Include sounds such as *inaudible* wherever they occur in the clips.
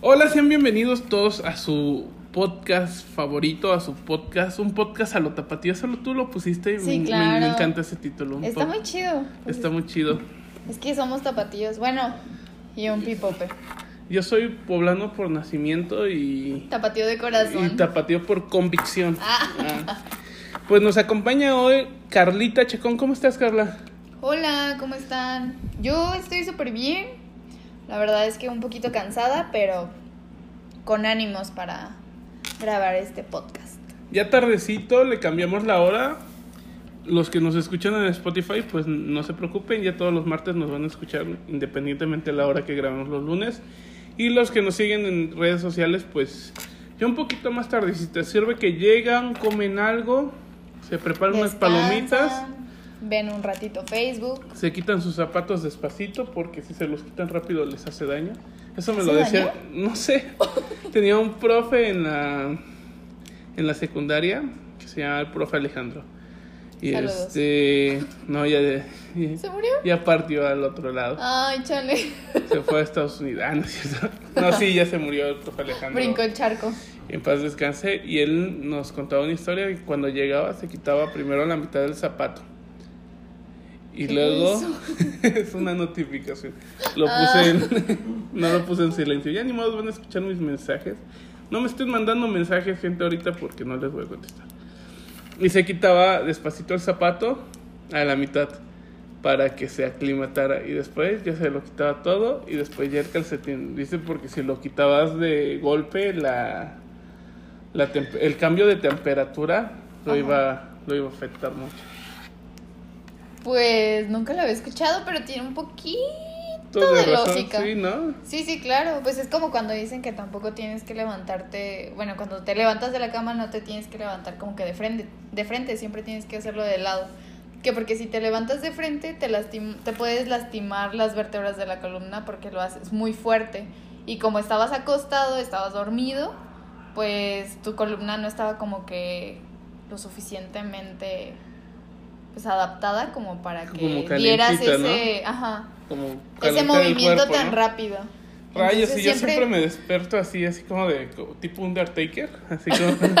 Hola, sean bienvenidos todos a su podcast favorito, a su podcast, un podcast a lo tapatío, solo tú lo pusiste, Sí, me, me- claro. me encanta ese título. Está muy chido. Pues Está muy chido. Es que somos tapatillos. Bueno, y un pipope. Yo soy poblano por nacimiento y, Tapatío de corazón. y tapatío por convicción. Ah. Ah. Pues nos acompaña hoy Carlita Chacón. ¿Cómo estás, Carla? Hola, ¿cómo están? Yo estoy súper bien. La verdad es que un poquito cansada, pero con ánimos para grabar este podcast. Ya tardecito, le cambiamos la hora. Los que nos escuchan en Spotify, pues no se preocupen, ya todos los martes nos van a escuchar independientemente de la hora que grabamos los lunes. Y los que nos siguen en redes sociales, pues ya un poquito más tardecito. Sirve que llegan, comen algo, se preparan unas palomitas, Ven un ratito Facebook. se quitan sus zapatos despacito porque si se los quitan rápido les hace daño. Eso me lo ¿Hace decía, daño? no sé. *laughs* Tenía un profe en la en la secundaria que se llama el profe Alejandro. Y Saludos. este, no ya de- ¿Se murió? ya partió al otro lado. Ay, chale. Se fue a Estados Unidos. Ah, no es cierto. No, sí, ya se murió el profe Alejandro. Brincó el charco. En paz descanse. Y él nos contaba una historia que cuando llegaba se quitaba primero la mitad del zapato. Y ¿Qué luego *laughs* es una notificación. Lo Ah. puse en, *laughs* no lo puse en silencio. Ya ni modo van a escuchar mis mensajes. No me estén mandando mensajes, gente, ahorita porque no les voy a contestar. Y se quitaba despacito el zapato a la mitad para que se aclimatara. Y después ya se lo quitaba todo y después ya el calcetín. Dice porque si lo quitabas de golpe, la, la el cambio de temperatura lo Ajá. iba, lo iba a afectar mucho. Pues nunca lo había escuchado, pero tiene un poquito de lógica. sí, ¿no? Sí, sí, claro. Pues es como cuando dicen que tampoco tienes que levantarte. Bueno, cuando te levantas de la cama no te tienes que levantar como que de frente. De frente, siempre tienes que hacerlo de lado. Que porque si te levantas de frente te, lastim te puedes lastimar las vértebras de la columna porque lo haces muy fuerte. Y como estabas acostado, estabas dormido, pues tu columna no estaba como que lo suficientemente pues adaptada como para que Como dieras ese, ajá, Como ese movimiento cuerpo, tan ¿no? rápido. Rayos, Entonces, y yo siempre me desperto así, así como de como tipo Undertaker, *laughs* así como... *laughs*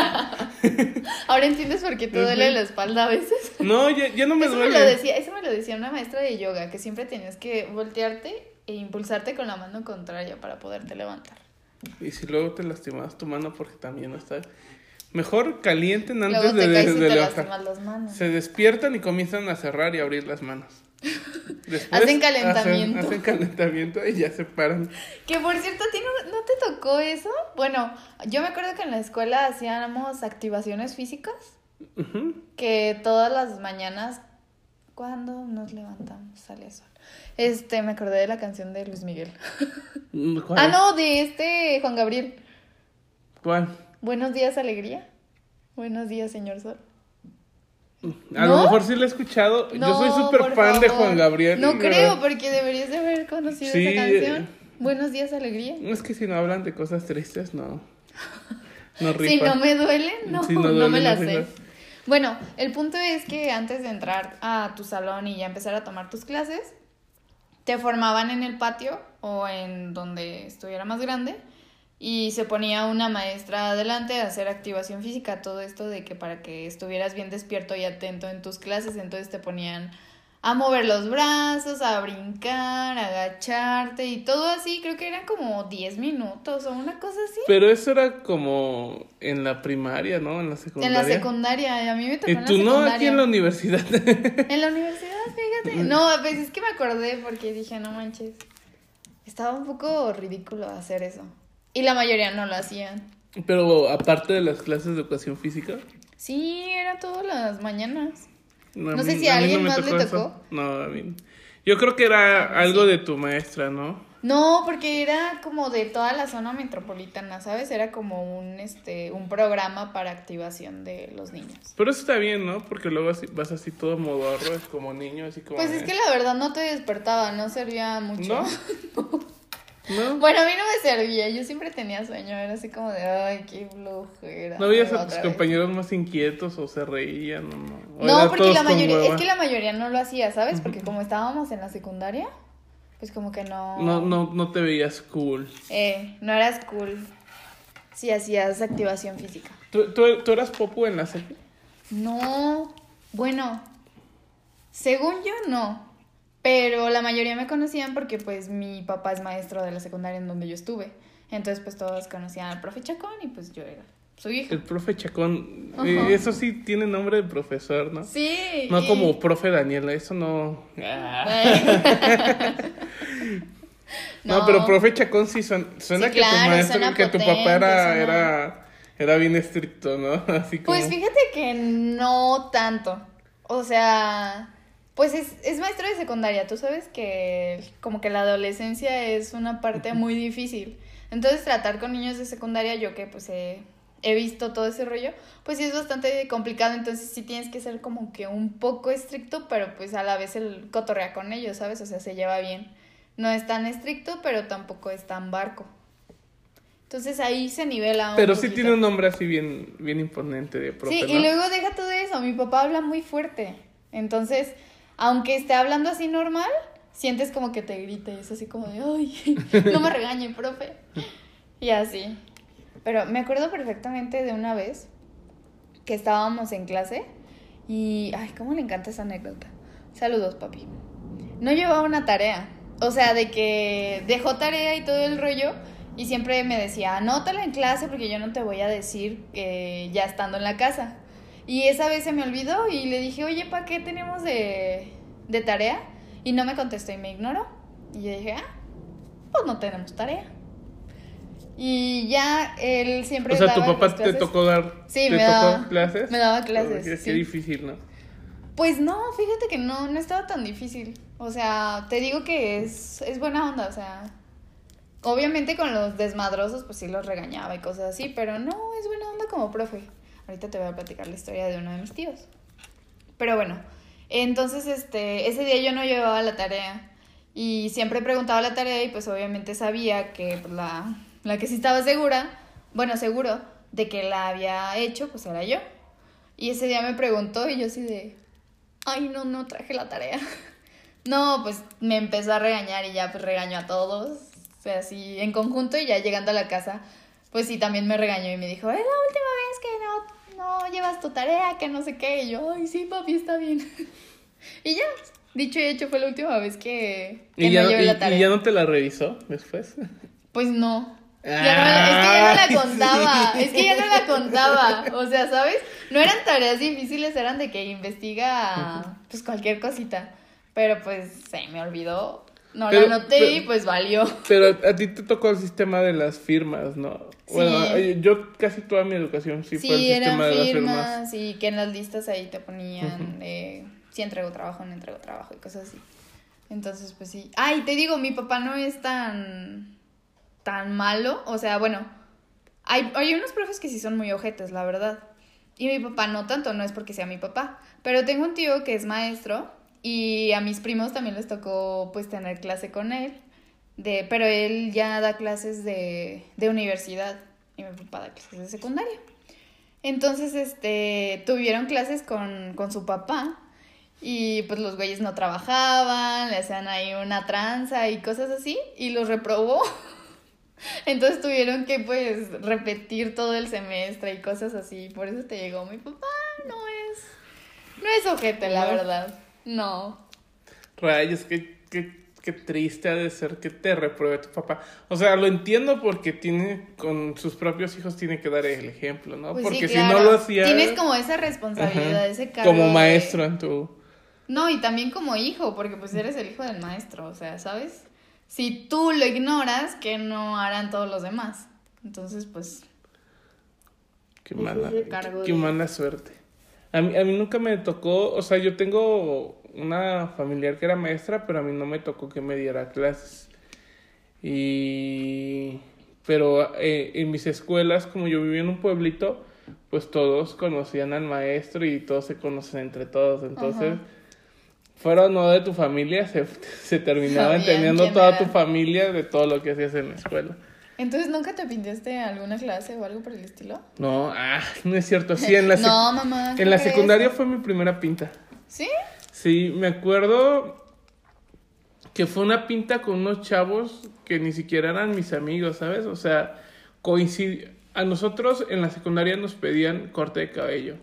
*laughs* Ahora entiendes por qué te duele la espalda a veces. no, ya, ya no me eso duele. me lo decía, eso me lo decía una maestra de yoga, que siempre tenías que voltearte e impulsarte con la mano contraria para poderte levantar. Y si luego te lastimas tu mano porque también no está... Mejor calienten antes de, levantar. las manos. Se despiertan y comienzan a cerrar y abrir las manos. *laughs* Después Hacen calentamiento. Hacen, hacen calentamiento y ya se paran. Que por cierto, ¿a ti no, no te tocó eso? Bueno, yo me acuerdo que en la escuela hacíamos activaciones físicas, que todas las mañanas, cuando nos levantamos, sale el sol. Este, me acordé de la canción de Luis Miguel. *laughs* ¿Cuál? Ah, no, de este Juan Gabriel. ¿Cuál? Buenos días, alegría. Buenos días, señor Sol. A ¿No? lo mejor sí lo he escuchado. Yo soy No, súper fan de. Juan Gabriel. No creo, porque deberías de haber conocido Sí, esa canción. eh. Buenos días, alegría. Es que si no hablan de cosas tristes, no. *laughs* No Si no me duele, no, Si no no, me la no sé. Bueno, el punto es que antes de entrar a tu salón y ya empezar a tomar tus clases, te formaban en el patio o en donde estuviera más grande y se ponía una maestra adelante a hacer activación física, todo esto de que para que estuvieras bien despierto y atento en tus clases, entonces te ponían a mover los brazos, a brincar, a agacharte y todo así, creo que eran como 10 minutos o una cosa así. Pero eso era como en la primaria, ¿no? En la En secundaria. la secundaria, a mí me tocó Y en la tú no, aquí en la universidad. *laughs* En la universidad, fíjate. No, pues es que me acordé porque dije, no manches. Estaba un poco ridículo hacer eso. Y la mayoría no lo hacían. Pero aparte de las clases de educación física. Sí, era todas las mañanas. No, No sé si a mí alguien me más le eso. tocó. No, a mí. Yo creo que era algo de tu maestra, ¿no? No, porque era como de toda la zona metropolitana, ¿sabes? Era como un este un programa para activación de los niños. Pero eso está bien, ¿no? Porque luego así- vas así todo modorro, es como niño, así como. Pues es que la verdad no te despertaba, no servía mucho. ¿No? *laughs* ¿No? Bueno, a mí no me servía, yo siempre tenía sueño, era así como de, ay, qué flojera. ¿No veías a tus vez". compañeros más inquietos o se reían o no? ¿O No, porque la mayoría, es que la mayoría no lo hacía, ¿sabes? Porque como estábamos en la secundaria, pues como que no... No, no, no te veías cool. Eh, no eras cool si hacías activación física. ¿Tú, tú, tú eras popu en la secu? No, bueno, según yo no, pero la mayoría me conocían porque pues mi papá es maestro de la secundaria en donde yo estuve. Entonces pues todos conocían al profe Chacón y pues yo era su hija. El profe Chacón, eh, eso sí tiene nombre de profesor, ¿no? Sí. No y- como profe Daniela, eso no. Ah. *laughs* No, No. pero profe Chacón sí suena, suena Sí, que tu maestro, suena que tu papá era, suena- era, era bien estricto, ¿no? *laughs* Así como. Pues fíjate que no tanto. O sea, pues es, es maestro de secundaria. Tú sabes que como que la adolescencia es una parte muy difícil. Entonces tratar con niños de secundaria, yo que pues he, he visto todo ese rollo, pues sí es bastante complicado. Entonces sí tienes que ser como que un poco estricto, pero pues a la vez el cotorrea con ellos, ¿sabes? O sea, se lleva bien. No es tan estricto, pero tampoco es tan barco. Entonces ahí se nivela un Pero sí tiene un nombre así bien, bien imponente de profe, Sí, ¿no? y luego deja todo eso, mi papá habla muy fuerte. Entonces, aunque esté hablando así normal, sientes como que te grita y es así como de, ay, *laughs* no me regañe, profe. Y así. Pero me acuerdo perfectamente de una vez que estábamos en clase y, ay, cómo le encanta esa anécdota. Saludos, papi. No llevaba una tarea. O sea, de que dejó tarea y todo el rollo y siempre me decía, anótala en clase porque yo no te voy a decir que ya estando en la casa. Y esa vez se me olvidó y le dije, oye, ¿para qué tenemos de, de tarea? Y no me contestó y me ignoró. Y yo dije, ah, pues no tenemos tarea. Y ya él siempre O sea, tu papá te tocó dar Sí, ¿te me tocó daba- clases. me daba clases, qué sí. difícil, ¿no? Pues no, fíjate que no, no estaba tan difícil. O sea, te digo que es, es buena onda, o sea. Obviamente con los desmadrosos, pues sí los regañaba y cosas así, pero no, es buena onda como profe. Ahorita te voy a platicar la historia de uno de mis tíos. Pero bueno, entonces este, ese día yo no llevaba la tarea y siempre preguntaba la tarea y pues obviamente sabía que pues, la, la que sí estaba segura, bueno, seguro de que la había hecho, pues era yo. Y ese día me preguntó y yo así de, ay, no, no traje la tarea. *laughs* No, pues me empezó a regañar y ya pues regañó a todos, o sea, así en conjunto y ya llegando a la casa, pues sí, también me regañó y me dijo, es la última vez que no, no llevas tu tarea, que no sé qué, y yo, ay, sí, papi, está bien. *laughs* y ya, dicho y hecho, fue la última vez que, que ¿Y ya, no llevé y- la tarea. y ya no te la revisó después? Pues no. Ya no, es que ya no la *laughs* contaba, es que ya no la contaba, o sea, ¿sabes? No eran tareas difíciles, eran de que investiga pues cualquier cosita, pero pues se me olvidó, no Pero- la anoté pero- y pues valió. Pero a ti te tocó el sistema de las firmas, ¿no? Bueno, Sí. yo casi toda mi educación sí, fue el Sí, eran sistema de las firmas. firmas y que en las listas ahí te ponían de si entrego trabajo, no entrego trabajo y cosas así. Entonces, pues sí. Ay, te digo, mi papá no es tan tan malo, o sea, bueno, hay, hay unos profes que sí son muy ojetes, la verdad. Y mi papá no tanto, no es porque sea mi papá, pero tengo un tío que es maestro y a mis primos también les tocó pues tener clase con él. De, pero él ya da clases de, de universidad y mi papá da clases de secundaria. Entonces, este, tuvieron clases con, con su papá y pues los güeyes no trabajaban, le hacían ahí una tranza y cosas así y los reprobó. *laughs* Entonces tuvieron que pues repetir todo el semestre y cosas así. Por eso te llegó mi papá, no es, no es ojete, la No. verdad. No. Rayos, qué, qué, qué triste ha de ser que te repruebe tu papá. O sea, lo entiendo porque tiene, con sus propios hijos tiene que dar el ejemplo, ¿no? Pues porque sí, si no lo hacía... Tienes como esa responsabilidad, Ajá, ese cargo. Como de- maestro en tu... No, y también como hijo, porque pues eres el hijo del maestro, o sea, ¿sabes? Si tú lo ignoras, ¿qué no harán todos los demás? Entonces, pues, Qué mala, qué de- mala suerte. A mí, a mí nunca me tocó, o sea, yo tengo una familiar que era maestra, pero a mí no me tocó que me diera clases. Y... Pero eh, en mis escuelas, como yo vivía en un pueblito, pues todos conocían al maestro y todos se conocen entre todos. Entonces, Ajá. fuera o no de tu familia, se, se terminaba Sabían entendiendo toda era. tu familia de todo lo que hacías en la escuela. entonces nunca te pintaste alguna clase o algo por el estilo? No, ah, no es cierto. Sí, en la, *laughs* sec- No, mamá. en la secundaria fue mi primera pinta. ¿Sí? Sí, me acuerdo que fue una pinta con unos chavos que ni siquiera eran mis amigos, ¿sabes? O sea, coincid... a nosotros en la secundaria nos pedían corte de cabello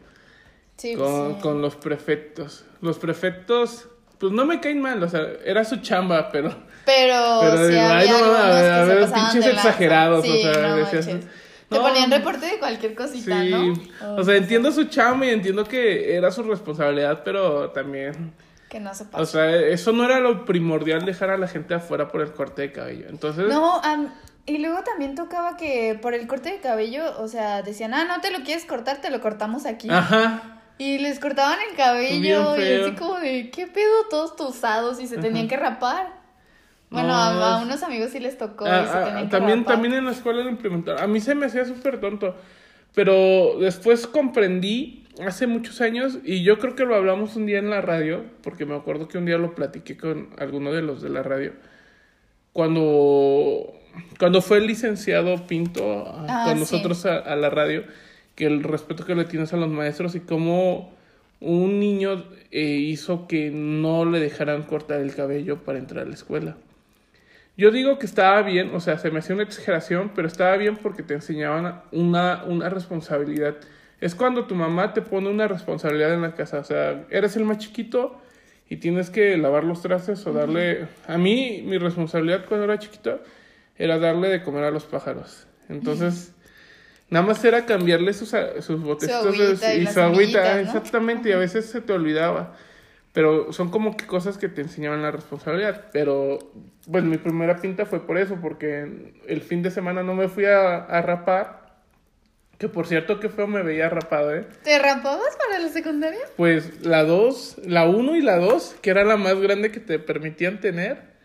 Sí, con, sí. con los prefectos. Los prefectos, pues no me caen mal, o sea, era su chamba, pero... Pero, Pero sí de- había ay, no, algunos a ver, a pinches exagerados, o sea, no decías, manches. No. Te ponían reporte de cualquier cosita, Sí, ¿no? o sea, entiendo su chamba y entiendo que era su responsabilidad, pero también... Que no se pasa. O sea, eso no era lo primordial dejar a la gente afuera por el corte de cabello. Entonces, No, y luego también tocaba que por el corte de cabello, o sea, decían, ah, no te lo quieres cortar, te lo cortamos aquí. ajá. Y les cortaban el cabello y así como de, ¿qué pedo? Todos tosados y se tenían que rapar. Bueno, No, a, a unos amigos sí les tocó Ah, y se ah, que también, también en la escuela lo implementaron. A mí se me hacía súper tonto. Pero después comprendí hace muchos años, y yo creo que lo hablamos un día en la radio, porque me acuerdo que un día lo platiqué con alguno de los de la radio. Cuando, cuando fue el licenciado Pinto a- Ah, con sí. nosotros a, a la radio, que el respeto que le tienes a los maestros y cómo un niño eh, hizo que no le dejaran cortar el cabello para entrar a la escuela. Yo digo que estaba bien, o sea, se me hacía una exageración, pero estaba bien porque te enseñaban una, una responsabilidad. Es cuando tu mamá te pone una responsabilidad en la casa, o sea, eres el más chiquito y tienes que lavar los trastes o darle... A mí, mi responsabilidad cuando era chiquito era darle de comer a los pájaros. Entonces, nada más era cambiarle sus, sus botecitos y su agüita, exactamente, y a veces se te olvidaba. Pero son como que cosas que te enseñaban la responsabilidad. Pero, pues mi primera pinta fue por eso, porque el fin de semana no me fui a, a rapar. Que por cierto, que feo me veía rapado, ¿eh? ¿Te rapabas para la secundaria? Pues la 2, la 1 y la 2, que era la más grande que te permitían tener.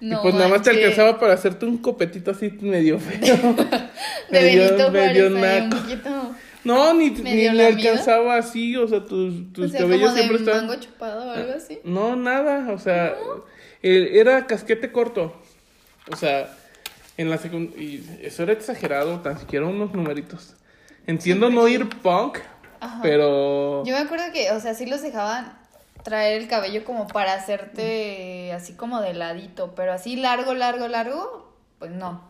y pues nada más te alcanzaba para hacerte un copetito así medio feo. *laughs* De *laughs* medio- Benito medio Juárez, un poquito. No, ni, *laughs* ni le alcanzaba así, o sea, tus, tus o sea, cabellos como de siempre estaban... mango chupado o algo así. No, nada, o sea, eh, era casquete corto. O sea, en la secundaria, y eso era exagerado, tan siquiera unos numeritos. Entiendo no ir punk, Ajá. pero... Yo me acuerdo que, o sea, sí los dejaban traer el cabello como para hacerte así como de ladito, pero así largo, largo, largo, pues no.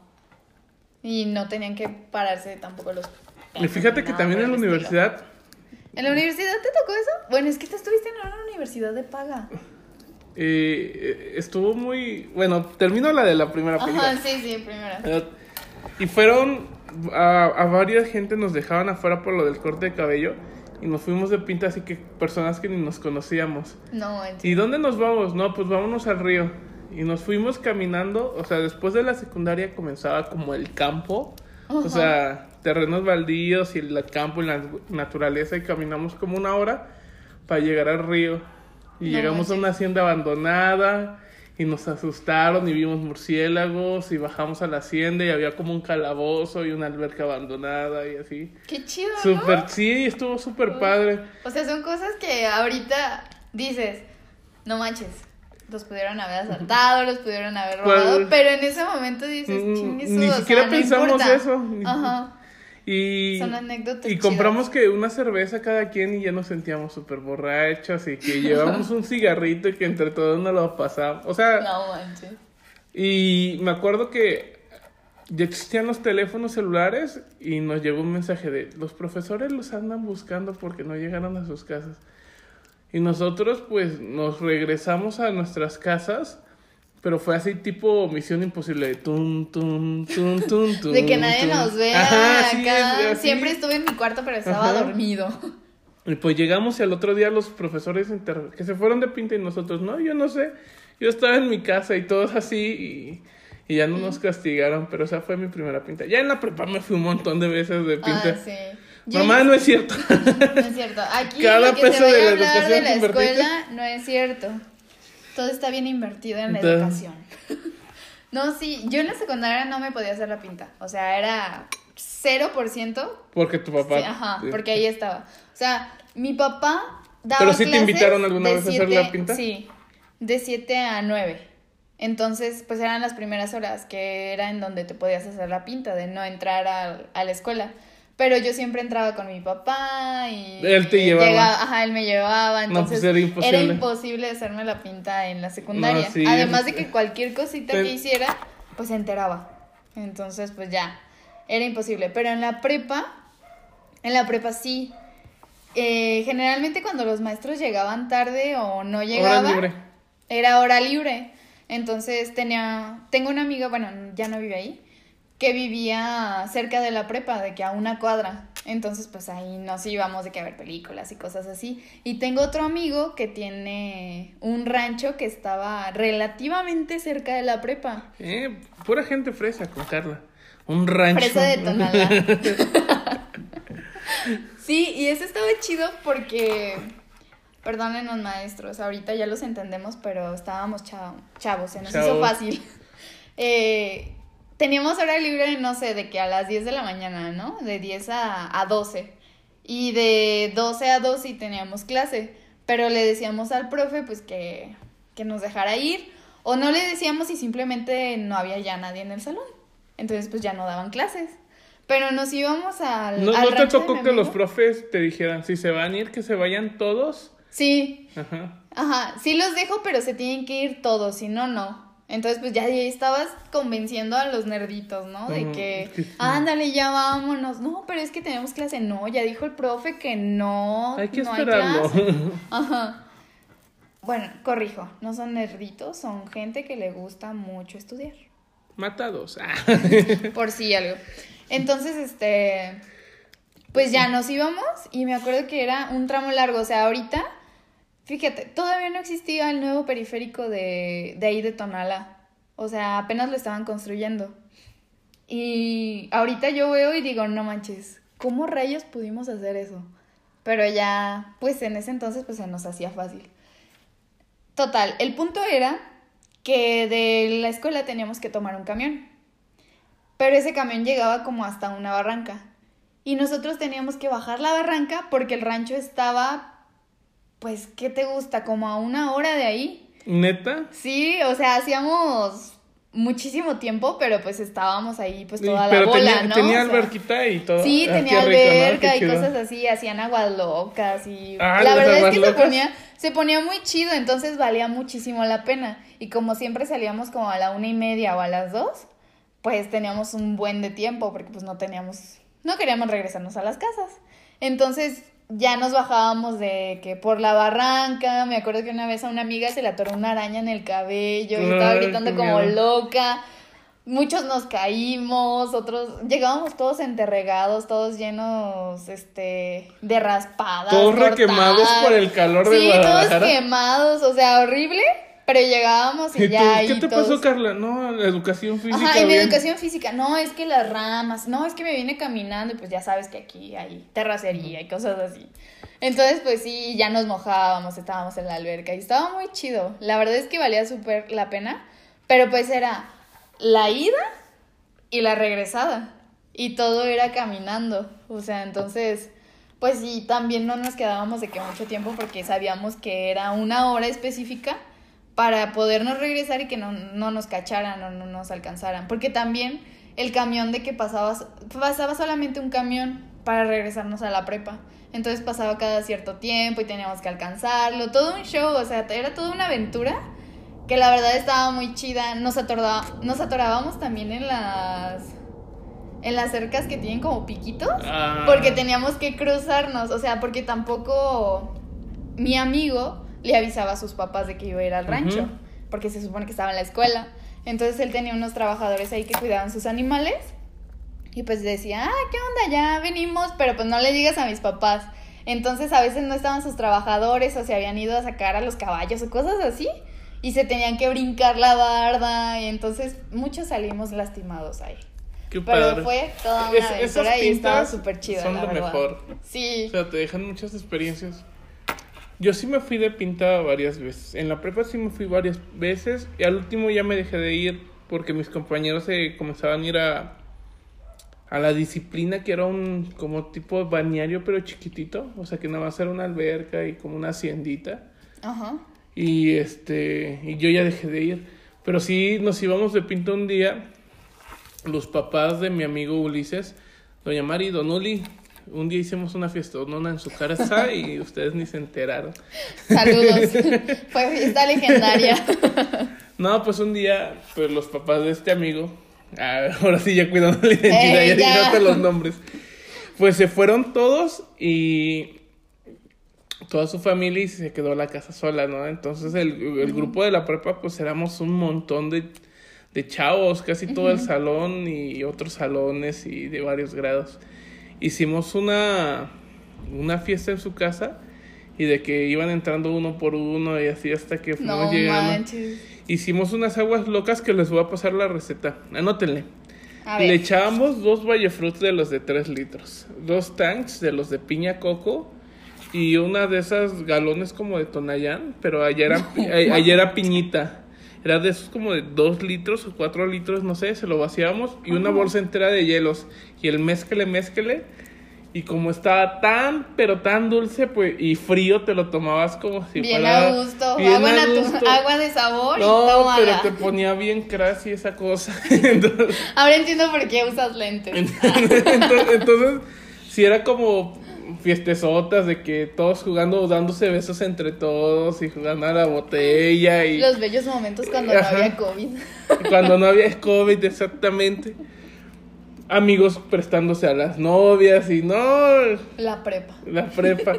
Y no tenían que pararse tampoco los... Y fíjate que también en la universidad, ¿En la universidad te tocó eso? Bueno, es que tú estuviste en una universidad de paga. eh, estuvo muy... Bueno, termino la de la primera película. Ajá, sí, sí, primero. Eh, Y fueron a, a varias gente nos dejaban afuera por lo del corte de cabello y nos fuimos de pinta así que personas que ni nos conocíamos. No, en ¿Y dónde nos vamos? No, pues vámonos al río. Y nos fuimos caminando, o sea, después de la secundaria comenzaba como el campo, o sea, terrenos baldíos y el campo y la naturaleza y caminamos como una hora para llegar al río. Y No llegamos a una hacienda abandonada y nos asustaron y vimos murciélagos y bajamos a la hacienda y había como un calabozo y una alberca abandonada y así. Qué chido, ¿no? Súper, sí, estuvo súper padre. O sea, son cosas que ahorita dices, no manches, los pudieron haber asaltado, los pudieron haber robado, pero en ese momento dices, Mm, ni su, o siquiera sea, no pensamos importa". eso. Ajá. Y, Son anécdotas y chidas. compramos que una cerveza cada quien y ya nos sentíamos súper borrachos y que llevamos un cigarrito y que entre todos nos lo pasamos. O sea, No manches. y me acuerdo que ya existían los teléfonos celulares y nos llegó un mensaje de los profesores los andan buscando porque no llegaron a sus casas. Y nosotros pues nos regresamos a nuestras casas, pero fue así tipo misión imposible de tum, tum, tum, tum, tum. *laughs* De que nadie tum. nos vea Ajá, sí, acá. es-. Siempre estuve en mi cuarto, pero estaba Ajá. dormido. Y pues llegamos y al otro día los profesores inter- que se fueron de pinta y nosotros, no, yo no sé, yo estaba en mi casa y todos así y, y ya no nos castigaron, pero esa fue mi primera pinta. Ya en la prepa me fui un montón de veces de pinta. Ah, sí. Yo Mamá, no es cierto. *laughs* No es cierto. Aquí Cada lo que se peso vaya de a la hablar de la escuela no es cierto. Todo está bien invertido en la Entonces- educación. *laughs* No, sí, yo en la secundaria no me podía hacer la pinta. O sea, era 0%. Porque tu papá. Sí, ajá, porque ahí estaba. O sea, mi papá daba ¿Pero sí te invitaron alguna de vez a hacer siete- la pinta? Sí, de 7 a 9. Entonces, pues eran las primeras horas que era en donde te podías hacer la pinta, de no entrar a, a la escuela. Pero yo siempre entraba con mi papá y... Él te llevaba. llegaba- ajá, él me llevaba. No, pues Entonces era imposible. imposible hacerme la pinta en la secundaria. No, sí, Además es- de que cualquier cosita que hiciera, pues se enteraba. Entonces, pues ya, era imposible. Pero en la prepa, en la prepa sí. Eh, generalmente cuando los maestros llegaban tarde o no Hora llegaban, libre. era hora libre. Entonces tenía, tengo una amiga, bueno, ya no vive ahí, que vivía cerca de la prepa, de que a una cuadra. Entonces, pues ahí nos íbamos de que a ver películas y cosas así. Y tengo otro amigo que tiene un rancho que estaba relativamente cerca de la prepa. Eh, pura gente fresa con Carla. Un rancho. Fresa de Tonalá. *laughs* sí, y eso estaba chido porque, perdonenos maestros, ahorita ya los entendemos, pero estábamos cha- chavos, se nos hizo fácil. *laughs* Eh, teníamos hora libre, no sé, de que a las 10 de la mañana, ¿no? De 10 a, a 12. Y de 12 a 2 sí teníamos clase, pero le decíamos al profe pues que, que nos dejara ir, o no le decíamos y simplemente no había ya nadie en el salón. Entonces pues ya no daban clases. Pero nos íbamos al... ¿No, al no te tocó que los profes te dijeran si se van a ir, que se vayan todos? Sí, Ajá. Ajá, sí los dejo, pero se tienen que ir todos, si no, no. Entonces, pues ya ahí estabas convenciendo a los nerditos, ¿no? De que, sí. ándale, ya vámonos. No, pero es que tenemos clase. No, ya dijo el profe que no. Hay que no esperarlo. clase. *laughs* Ajá. Bueno, corrijo, no son nerditos, son gente que le gusta mucho estudiar. Matados. Ah. *laughs* Por si algo. Entonces, este. Pues ya nos íbamos y me acuerdo que era un tramo largo. O sea, ahorita, fíjate, todavía no existía el nuevo periférico de, de ahí de Tonala. O sea, apenas lo estaban construyendo. Y ahorita yo veo y digo, no manches, ¿cómo rayos pudimos hacer eso? Pero ya, pues en ese entonces, pues se nos hacía fácil. Total, el punto era que de la escuela teníamos que tomar un camión. Pero ese camión llegaba como hasta una barranca. Y nosotros teníamos que bajar la barranca porque el rancho estaba, pues, ¿qué te gusta? Como a una hora de ahí. ¿Neta? Sí, o sea, hacíamos muchísimo tiempo, pero pues estábamos ahí, pues toda la Pero bola, tenía, ¿no? tenía O sea, alberquita y todo. Sí, tenía qué rico, ¿no? alberca y cosas así, hacían aguas locas y Ah, la verdad es que se ponía, se ponía muy chido, entonces valía muchísimo la pena. Y como siempre salíamos como a la una y media o a las dos, pues teníamos un buen de tiempo porque pues no teníamos, no queríamos regresarnos a las casas. Entonces ya nos bajábamos de que por la barranca, me acuerdo que una vez a una amiga se le atoró una araña en el cabello y estaba gritando como loca. Muchos nos caímos, otros llegábamos todos enterregados, todos llenos este de raspadas. Todos cortadas. requemados por el calor de Sí, todos quemados, o sea, horrible, pero llegábamos y, ¿Y ya ¿Qué y te todos- pasó, Carla? No, la educación física. Ajá, bien. educación física, no, es que las ramas, no, es que me vine caminando y pues ya sabes que aquí hay terracería y cosas así. Entonces, pues sí, ya nos mojábamos, estábamos en la alberca y estaba muy chido. La verdad es que valía súper la pena, pero pues era la ida y la regresada y todo era caminando. O sea, entonces, pues sí, también no nos quedábamos de que mucho tiempo porque sabíamos que era una hora específica para podernos regresar y que no, no nos cacharan o no nos alcanzaran. Porque también el camión de que pasaba, pasaba solamente un camión para regresarnos a la prepa. Entonces pasaba cada cierto tiempo y teníamos que alcanzarlo. Todo un show, o sea, era toda una aventura que la verdad estaba muy chida. Nos, atorda, nos atorábamos también en las... En las cercas que tienen como piquitos. Ah. Porque teníamos que cruzarnos, o sea, porque tampoco mi amigo le avisaba a sus papás de que iba a ir al rancho, porque se supone que estaba en la escuela. Entonces él tenía unos trabajadores ahí que cuidaban sus animales y pues decía, ah, ¿qué onda? Ya venimos, pero pues no le digas a mis papás. Entonces a veces no estaban sus trabajadores o se habían ido a sacar a los caballos o cosas así y se tenían que brincar la barda y entonces muchos salimos lastimados ahí. Qué Pero padre. fue toda una Es- esas aventura y estaba súper chido, son la lo verdad. mejor. Sí. O sea, te dejan muchas experiencias. Yo sí me fui de pinta varias veces. En la prepa sí me fui varias veces. Y al último ya me dejé de ir porque mis compañeros se comenzaban a ir a, a la disciplina que era un como tipo balneario pero chiquitito. O sea que nada más era una alberca y como una haciendita. Ajá. Y este, y yo ya dejé de ir. Pero sí nos íbamos de pinta un día. Los papás de mi amigo Ulises Doña Mari, Don Uli, un día hicimos una fiesta en su casa y ustedes ni se enteraron. Saludos. Fue fiesta legendaria. No, pues un día, pues los papás de este amigo, ah, ahora sí ya cuidando la identidad, Eh, ya ya. los nombres. Pues se fueron todos y toda su familia y se quedó la casa sola, ¿no? Entonces el, el grupo de la prepa, pues éramos un montón de, de chavos, casi todo el salón y otros salones y de varios grados. Hicimos una, una fiesta en su casa y de que iban entrando uno por uno y así hasta que fuimos No llegando. manches. Hicimos unas aguas locas que les voy a pasar la receta. Anótenle. A Le echábamos dos Vallefruits de los de 3 litros, dos tanks de los de piña coco y una de esas galones como de Tonayán, pero allá era, *laughs* a- allá era piñita. Era de esos como de 2 litros o 4 litros, no sé, se lo vaciábamos y una bolsa entera de hielos y el mezcle, mezcle. Y como estaba tan, pero tan dulce, pues, y frío, te lo tomabas como si bien fuera... a gusto. bien agua, a gusto. agua de sabor y No, tómala. pero te ponía bien crazy esa cosa. *laughs* Entonces, Ahora entiendo por qué usas lentes. *laughs* entonces, entonces, sí era como fiestesotas de que todos jugando, dándose besos entre todos y jugando a la botella y Los bellos momentos cuando no había COVID. *laughs* cuando no había COVID exactamente. Amigos prestándose a las novias y no, La prepa. la prepa.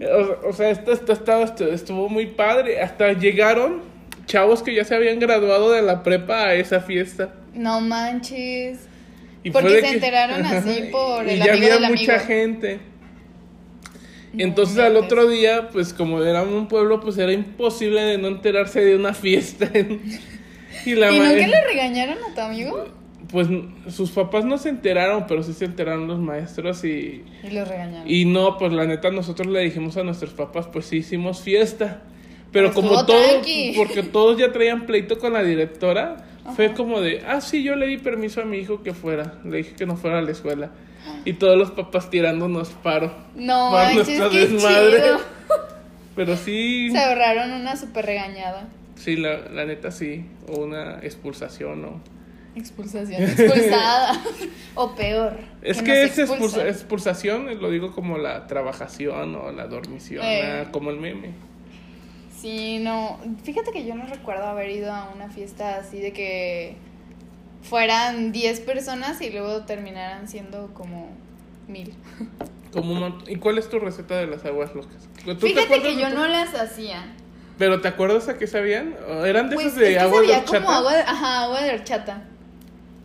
O, o sea, esto, esto esto estuvo muy padre. Hasta llegaron chavos que ya se habían graduado de la prepa a esa fiesta. No manches. Y Porque se que- enteraron así por y el ya amigo había del mucha amigo. gente. Entonces al otro día, pues como era un pueblo, pues era imposible de no enterarse de una *laughs* fiesta. y la ¿Y nunca le regañaron a tu amigo? Pues sus papás no se enteraron, pero sí se enteraron los maestros y... Y los regañaron. Y no, pues la neta nosotros le dijimos a nuestros papás, pues sí hicimos fiesta. Pero Pues como todos, *laughs* porque todos ya traían pleito con la directora, fue como de, ah, sí, yo le di permiso a mi hijo que fuera. Le dije que no fuera a la escuela. Y todos los papás tirándonos paro. No Para nuestra desmadre. chido. *laughs* Pero sí, Se ahorraron una super regañada. sí, la, la neta sí. O una expulsación o... Expulsación. Expulsada. *laughs* o peor. Es nos que es expulsa- expulsación, lo digo como la trabajación o la dormición, Eh. ah, como el meme. Sí, no. Fíjate que yo no recuerdo haber ido a una fiesta así de que fueran 10 personas y luego terminaran siendo como mil. Como ¿Y cuál es tu receta de las aguas locas? ¿Tú te Fíjate que yo tu- no las hacía. ¿Pero te acuerdas a qué sabían? ¿O ¿Eran de Pues esas de es que agua de horchata? como agua de, ajá, agua de horchata.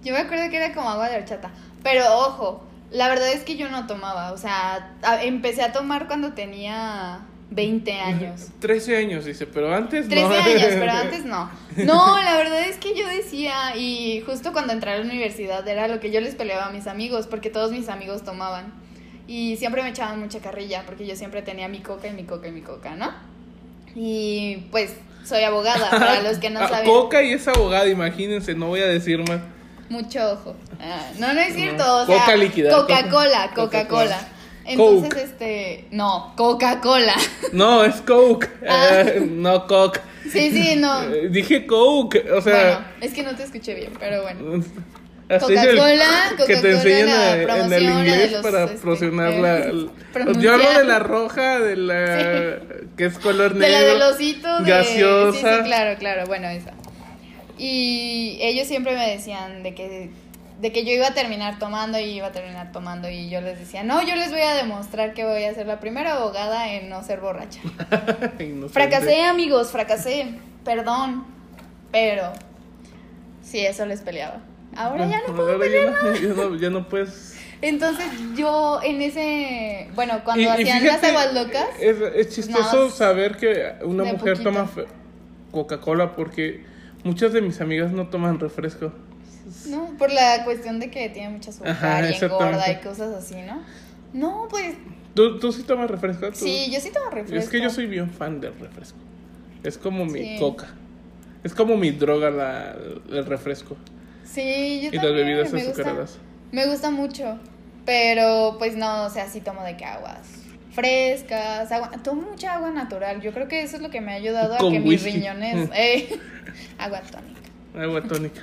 Yo me acuerdo que era como agua de horchata. Pero ojo, la verdad es que yo no tomaba. O sea, empecé a tomar cuando tenía 20 años. 13 años, dice, pero antes 13 no. años, pero *laughs* antes no. No, la verdad es que yo decía, y justo cuando entré a la universidad era lo que yo les peleaba a mis amigos, porque todos mis amigos tomaban. Y siempre me echaban mucha carrilla, porque yo siempre tenía mi coca y mi coca y mi coca, ¿no? Y pues soy abogada, *laughs* para los que no Ah, saben. Coca y es abogada, imagínense, no voy a decir más. Mucho ojo. Ah, no, no es cierto. No. O sea, Coca líquida, Coca-Cola, Coca- Coca-Cola. Coca-Cola. Entonces, Coke. este. No, Coca-Cola. *laughs* No, es Coke, *laughs* Ah. eh, no Coke. Sí, sí, no. *laughs* Eh, Dije Coke, o Bueno, sea... es que no te escuché bien, pero bueno. el- Coca-Cola, que te Coca-Cola, enseñan la en el de inglés los, para este, promocionar la... Yo hablo de la roja, de la... que es color De negro. la del osito de... Gaseosa. Sí, sí, claro, claro, bueno, esa. Y ellos siempre me decían de que, de que yo iba a terminar tomando y iba a terminar tomando y yo les decía, no, yo les voy a demostrar que voy a ser la primera abogada en no ser borracha. *laughs* Fracasé, amigos, fracasé, perdón, pero sí, eso les peleaba. Ahora ya no puedo pelear. ya no, ya no, ya no puedes... Entonces yo en ese, bueno, cuando Y- y hacían las aguas locas, Es, es chistoso saber que una mujer poquito. toma Coca-Cola porque muchas de mis amigas no toman refresco. No, por la cuestión de que tiene mucha azúcar Ajá, y engorda y cosas así, ¿no? No, pues ¿Tú, tú sí tomas refresco? ¿Tú? sí, yo sí tomo refresco. Es que yo soy bien fan del refresco. Es como mi Sí. coca. Es como mi droga la, el refresco. Sí, yo Y las bebidas me gusta. azucaradas. Me gusta mucho, pero pues no, o sea, sí tomo de que aguas frescas, agua, tomo mucha agua natural. Yo creo que eso es lo que me ha ayudado a que whisky. mis riñones, eh, *laughs* agua tónica. Agua tónica.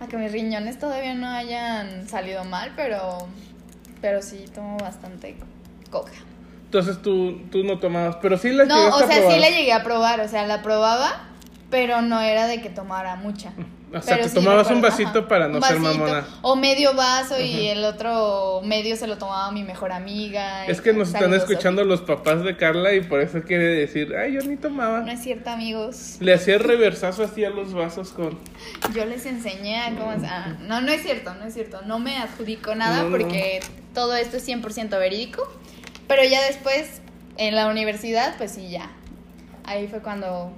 A que mis riñones todavía no hayan salido mal, pero pero sí tomo bastante coca. Entonces tú, tú no tomabas, pero sí la No, o sea, a probar. sí la llegué a probar, o sea, la probaba, pero no era de que tomara mucha. O sea, te sí tomabas un recuerdo, vasito ajá, para no un ser vasito, mamona. O medio vaso y el otro medio se lo tomaba mi mejor amiga. Es que nos están escuchando los papás de Carla y por eso quiere decir, ay, yo ni tomaba. No es cierto, amigos. Le hacía reversazo así a los vasos con... Yo les enseñé a cómo... ah, no, no es cierto, no es cierto. No me adjudico nada No, no. porque todo esto es 100% verídico. Pero ya después, en la universidad, pues sí, ya. Ahí fue cuando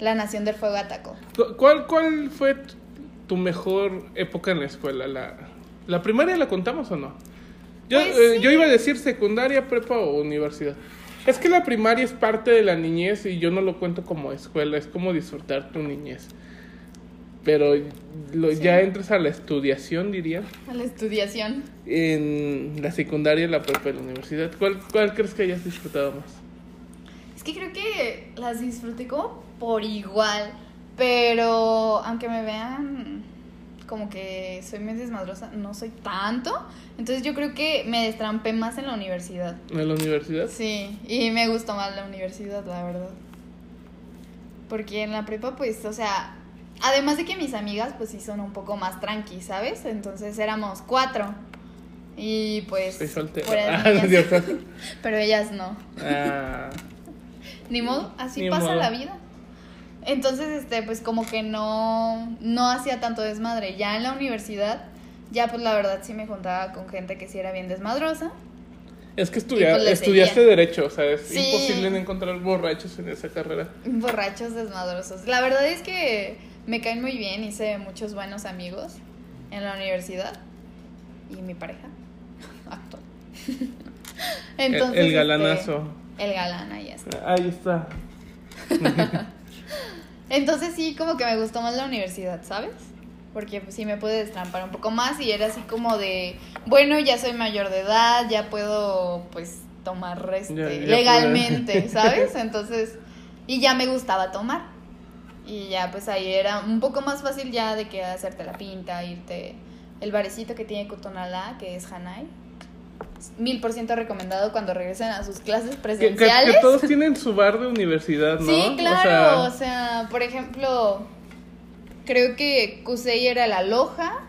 la Nación del Fuego atacó. Cu- ¿Cuál, cuál fue tu mejor época en la escuela? ¿La, la primaria la contamos o no? Yo, Pues eh, yo iba a decir secundaria, prepa o universidad. Es que la primaria es parte de la niñez y yo no lo cuento como escuela, es como disfrutar tu niñez. Pero lo- ya entras a la estudiación, diría, A la estudiación. en la secundaria, la prepa y la universidad. ¿Cuál, ¿Cuál crees que hayas disfrutado más? Es que creo que las disfruté como por igual. Pero aunque me vean como que soy muy desmadrosa, no soy tanto. Entonces yo creo que me destrampé más en la universidad. ¿En la universidad? Sí, y me gustó más la universidad, la verdad. Porque en la prepa, pues, o sea, además de que mis amigas, pues sí son un poco más tranqui, ¿sabes? Entonces éramos cuatro. Y pues. Estoy soltera. *laughs* Ah, no. *laughs* Pero ellas no. Ah, *laughs* Ni modo, así Ni pasa modo. la vida. Entonces, este, pues como que no, no hacía tanto desmadre. Ya en la universidad, ya pues la verdad sí me juntaba con gente que sí era bien desmadrosa. Es que estudia- Y pues estudiaste. Derecho, o sea, es Sí. imposible encontrar borrachos en esa carrera. Borrachos desmadrosos. La verdad es que me caen muy bien, hice muchos buenos amigos en la universidad y mi pareja *laughs* actual. El- el este, galanazo. el galán, ahí está. Ahí está. *laughs* Entonces sí, como que me gustó más la universidad, ¿sabes? Porque pues, sí me pude destrampar un poco más y era así como de, bueno, ya soy mayor de edad, ya puedo pues tomar este, Ya- ya legalmente. *laughs* ¿sabes? Entonces, y ya me gustaba tomar. Y ya pues ahí era un poco más fácil ya de que hacerte la pinta, irte el barecito que tiene Cotonalá, que es Hanai. Mil por ciento recomendado cuando regresen a sus clases Que, que- presenciales. que todos tienen su bar de universidad, ¿no? Sí, claro. O sea, sea, por ejemplo, creo que Kusei era la loja,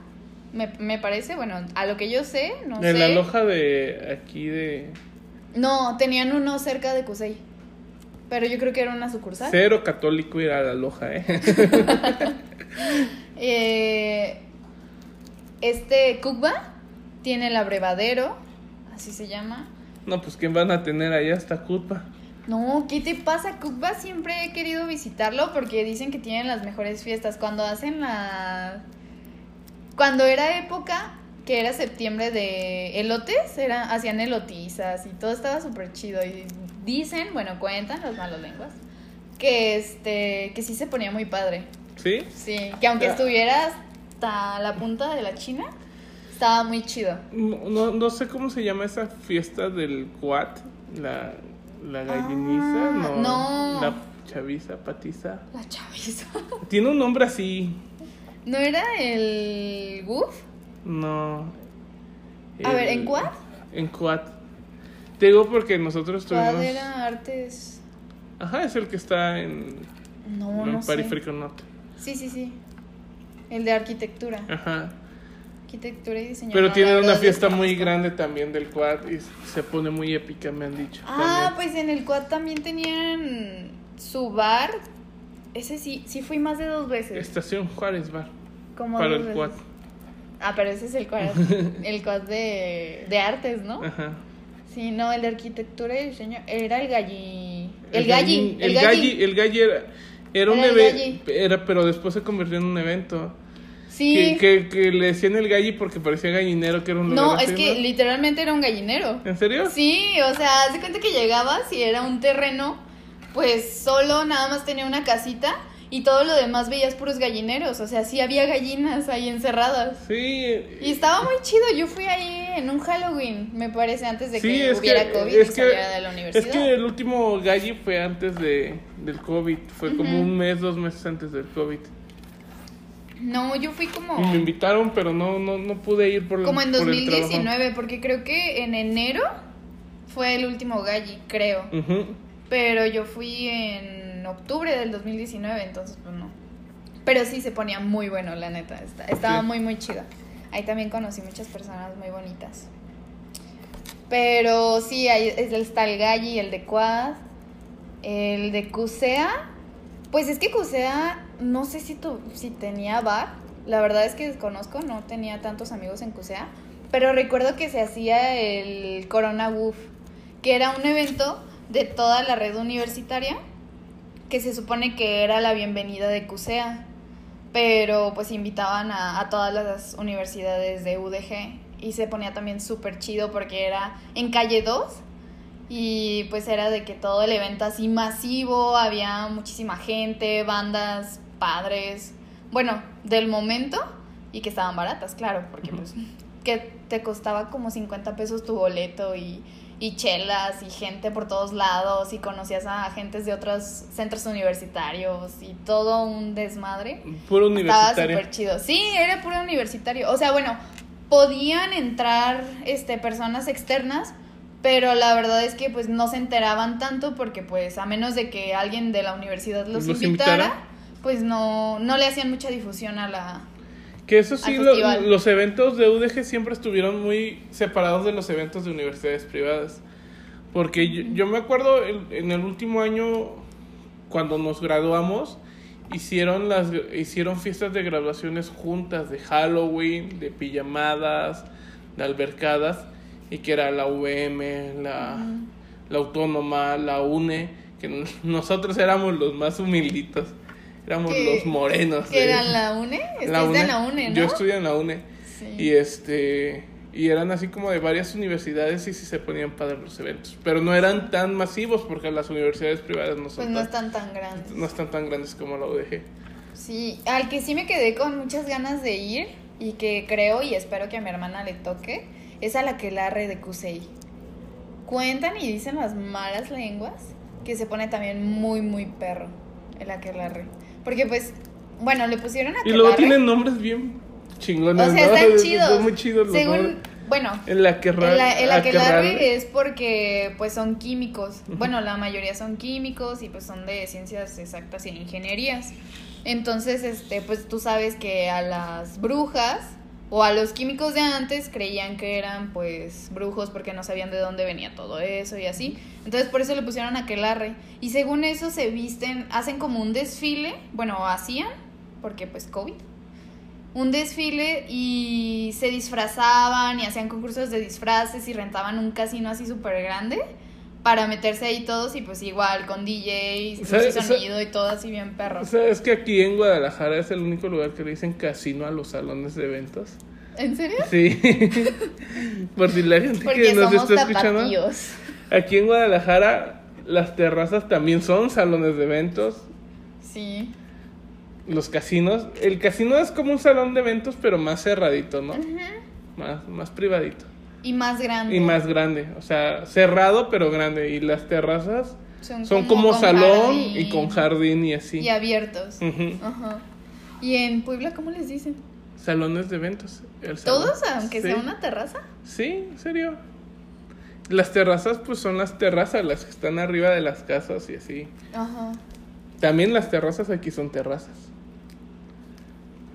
me, me parece, bueno, a lo que yo sé, no en sé. la loja de aquí de No, tenían uno cerca de Kusei. Pero yo creo que era una sucursal. cero católico ir a la loja, ¿eh? *laughs* Eh, este Kukba tiene el abrevadero, así se llama. no, pues ¿quién van a tener allá hasta culpa? No, ¿qué te pasa? Kukba siempre he querido visitarlo porque dicen que tienen las mejores fiestas. Cuando hacen la. Cuando era época, que era septiembre de elotes, era, hacían elotizas y todo estaba súper chido. Y dicen, bueno, cuentan las malas lenguas, que este que sí se ponía muy padre. ¿Sí? Sí, que aunque Ya. estuvieras hasta la punta de la China, estaba muy chido. No, no, no sé cómo se llama esa fiesta del Cuat, la, la galliniza, Ah, no, no. la chaviza, patiza. La chaviza. *laughs* Tiene un nombre así, ¿No era el Goof? no. A ver, ¿en Cuat? En Cuat. Te digo porque nosotros tuvimos... ¿Cuál era artes? Ajá, es el que está en, No, en no sé. Periférico Norte. Sí, sí, sí. El de arquitectura. Ajá. Arquitectura y diseño. Pero No, tiene la una fiesta muy grande también del Quad y se pone muy épica, me han dicho. Ah, también. pues en el Quad también tenían su bar. Ese sí, sí fui más de dos veces. Estación Juárez Bar. Como para el veces. Quad. Ah, pero ese es el Quad. *laughs* el Quad de, de artes, ¿no? Ajá. Sí, no, el de arquitectura y diseño. Era el galli. El El galli. El galli. el galli era, era un Era el evento, era, pero después se convirtió en un evento. Sí. Que, que, que le decían el galli porque parecía gallinero, que era un lugar No, así, es que ¿no? literalmente era un gallinero. ¿En serio? Sí, o sea, haz cuenta que llegabas y era un terreno, pues solo nada más tenía una casita y todo lo demás veías puros gallineros. O sea, sí había gallinas ahí encerradas. Sí. Y estaba muy chido. Yo fui ahí en un Halloween, me parece, antes de Sí, que hubiera que, COVID es y que, saliera de la universidad. es que el último galli fue antes de, del COVID. Fue como Ujú. un mes, dos meses antes del COVID. No, yo fui como... Y me invitaron, pero no, no, no pude ir por Como en por el trabajo. 2019, porque creo que en enero fue el último Galli, creo. Pero yo fui en octubre del 2019, entonces pues no. Pero sí se ponía muy bueno, la neta. esta- Estaba Sí. muy, muy chida. Ahí también conocí muchas personas muy bonitas. Pero sí, ahí es- está el Galli, el de Quad, el de Cusea. Pues es que Cusea, no sé si, tu, si tenía bar. La verdad es que desconozco, no tenía tantos amigos en Cusea. Pero recuerdo que se hacía el Corona Woof, que era un evento de toda la red universitaria, que se supone que era la bienvenida de CUSEA, pero pues invitaban a, a todas las universidades de UDG y se ponía también súper chido porque era en calle 2 y pues era de que todo el evento así masivo, había muchísima gente, bandas, padres, bueno, del momento y que estaban baratas, claro, porque pues que te costaba como 50 pesos tu boleto y, y chelas y gente por todos lados y conocías a agentes de otros centros universitarios y todo un desmadre. Puro Estaba universitario. súper chido. Sí, era puro universitario. O sea, bueno, podían entrar este, personas externas, pero la verdad es que pues no se enteraban tanto porque pues a menos de que alguien de la universidad los, ¿Los invitara, invitara? pues no, no le hacían mucha difusión a la... Que eso sí, lo- los eventos de UDG siempre estuvieron muy separados de los eventos de universidades privadas. Porque yo, yo me acuerdo en, en el último año, cuando nos graduamos, hicieron, las, hicieron fiestas de graduaciones juntas, de Halloween, de pijamadas, de albercadas, y que era la UVM, la, la Autónoma, la UNE, que nosotros éramos los más humilditos, éramos los morenos. ¿Que eran la UNE? la en la UNE, ¿no? Yo estudié en la UNE. Sí. Y este y eran así como de varias universidades y sí se ponían padres los eventos, pero no eran tan masivos porque las universidades privadas no son Pues no tan, están tan grandes. no están tan grandes como la UDG. Sí, al que sí me quedé con muchas ganas de ir y que creo y espero que a mi hermana le toque es a la que la de Cusey. Cuentan y dicen las malas lenguas que se pone también muy, muy perro el aquelarre. Porque pues, bueno, le pusieron Y aquelarre. luego tienen nombres bien chingones, O sea, ¿no? están *laughs* Es- chidos. Son muy chidos los Según, nombres. bueno, El aquerra- el, el aquelarre es porque pues son químicos. Bueno, la mayoría son químicos y pues son de ciencias exactas y ingenierías. Entonces, este, pues tú sabes que a las brujas o a los químicos de antes creían que eran pues brujos porque no sabían de dónde venía todo eso y así. Entonces por eso le pusieron aquelarre. Y según eso se visten, hacen como un desfile, bueno, hacían, porque pues COVID un desfile y se disfrazaban y hacían concursos de disfraces y rentaban un casino así súper grande para meterse ahí todos y pues igual con DJs, luz y ¿Sabes- sonido y todo así bien perro. O sea, es que aquí en Guadalajara es el único lugar que le dicen casino a los salones de eventos. ¿En serio? Sí. *laughs* Por si la gente Porque que nos somos está escuchando. Aquí en Guadalajara las terrazas también son salones de eventos. Sí. Los casinos. El casino es como un salón de eventos, pero más cerradito, ¿no? Más, más privadito. Y más grande. Y más grande. O sea, cerrado, pero grande. Y las terrazas Son, son como, con salón jardín y con jardín y así. Y abiertos. Ujú. Ajá. ¿Y en Puebla cómo les dicen? Salones de eventos. el salón. ¿Todos, aunque Sí. sea una terraza? Sí, en serio. Las terrazas, pues son las terrazas, las que están arriba de las casas y así. Ajá. También las terrazas aquí son terrazas.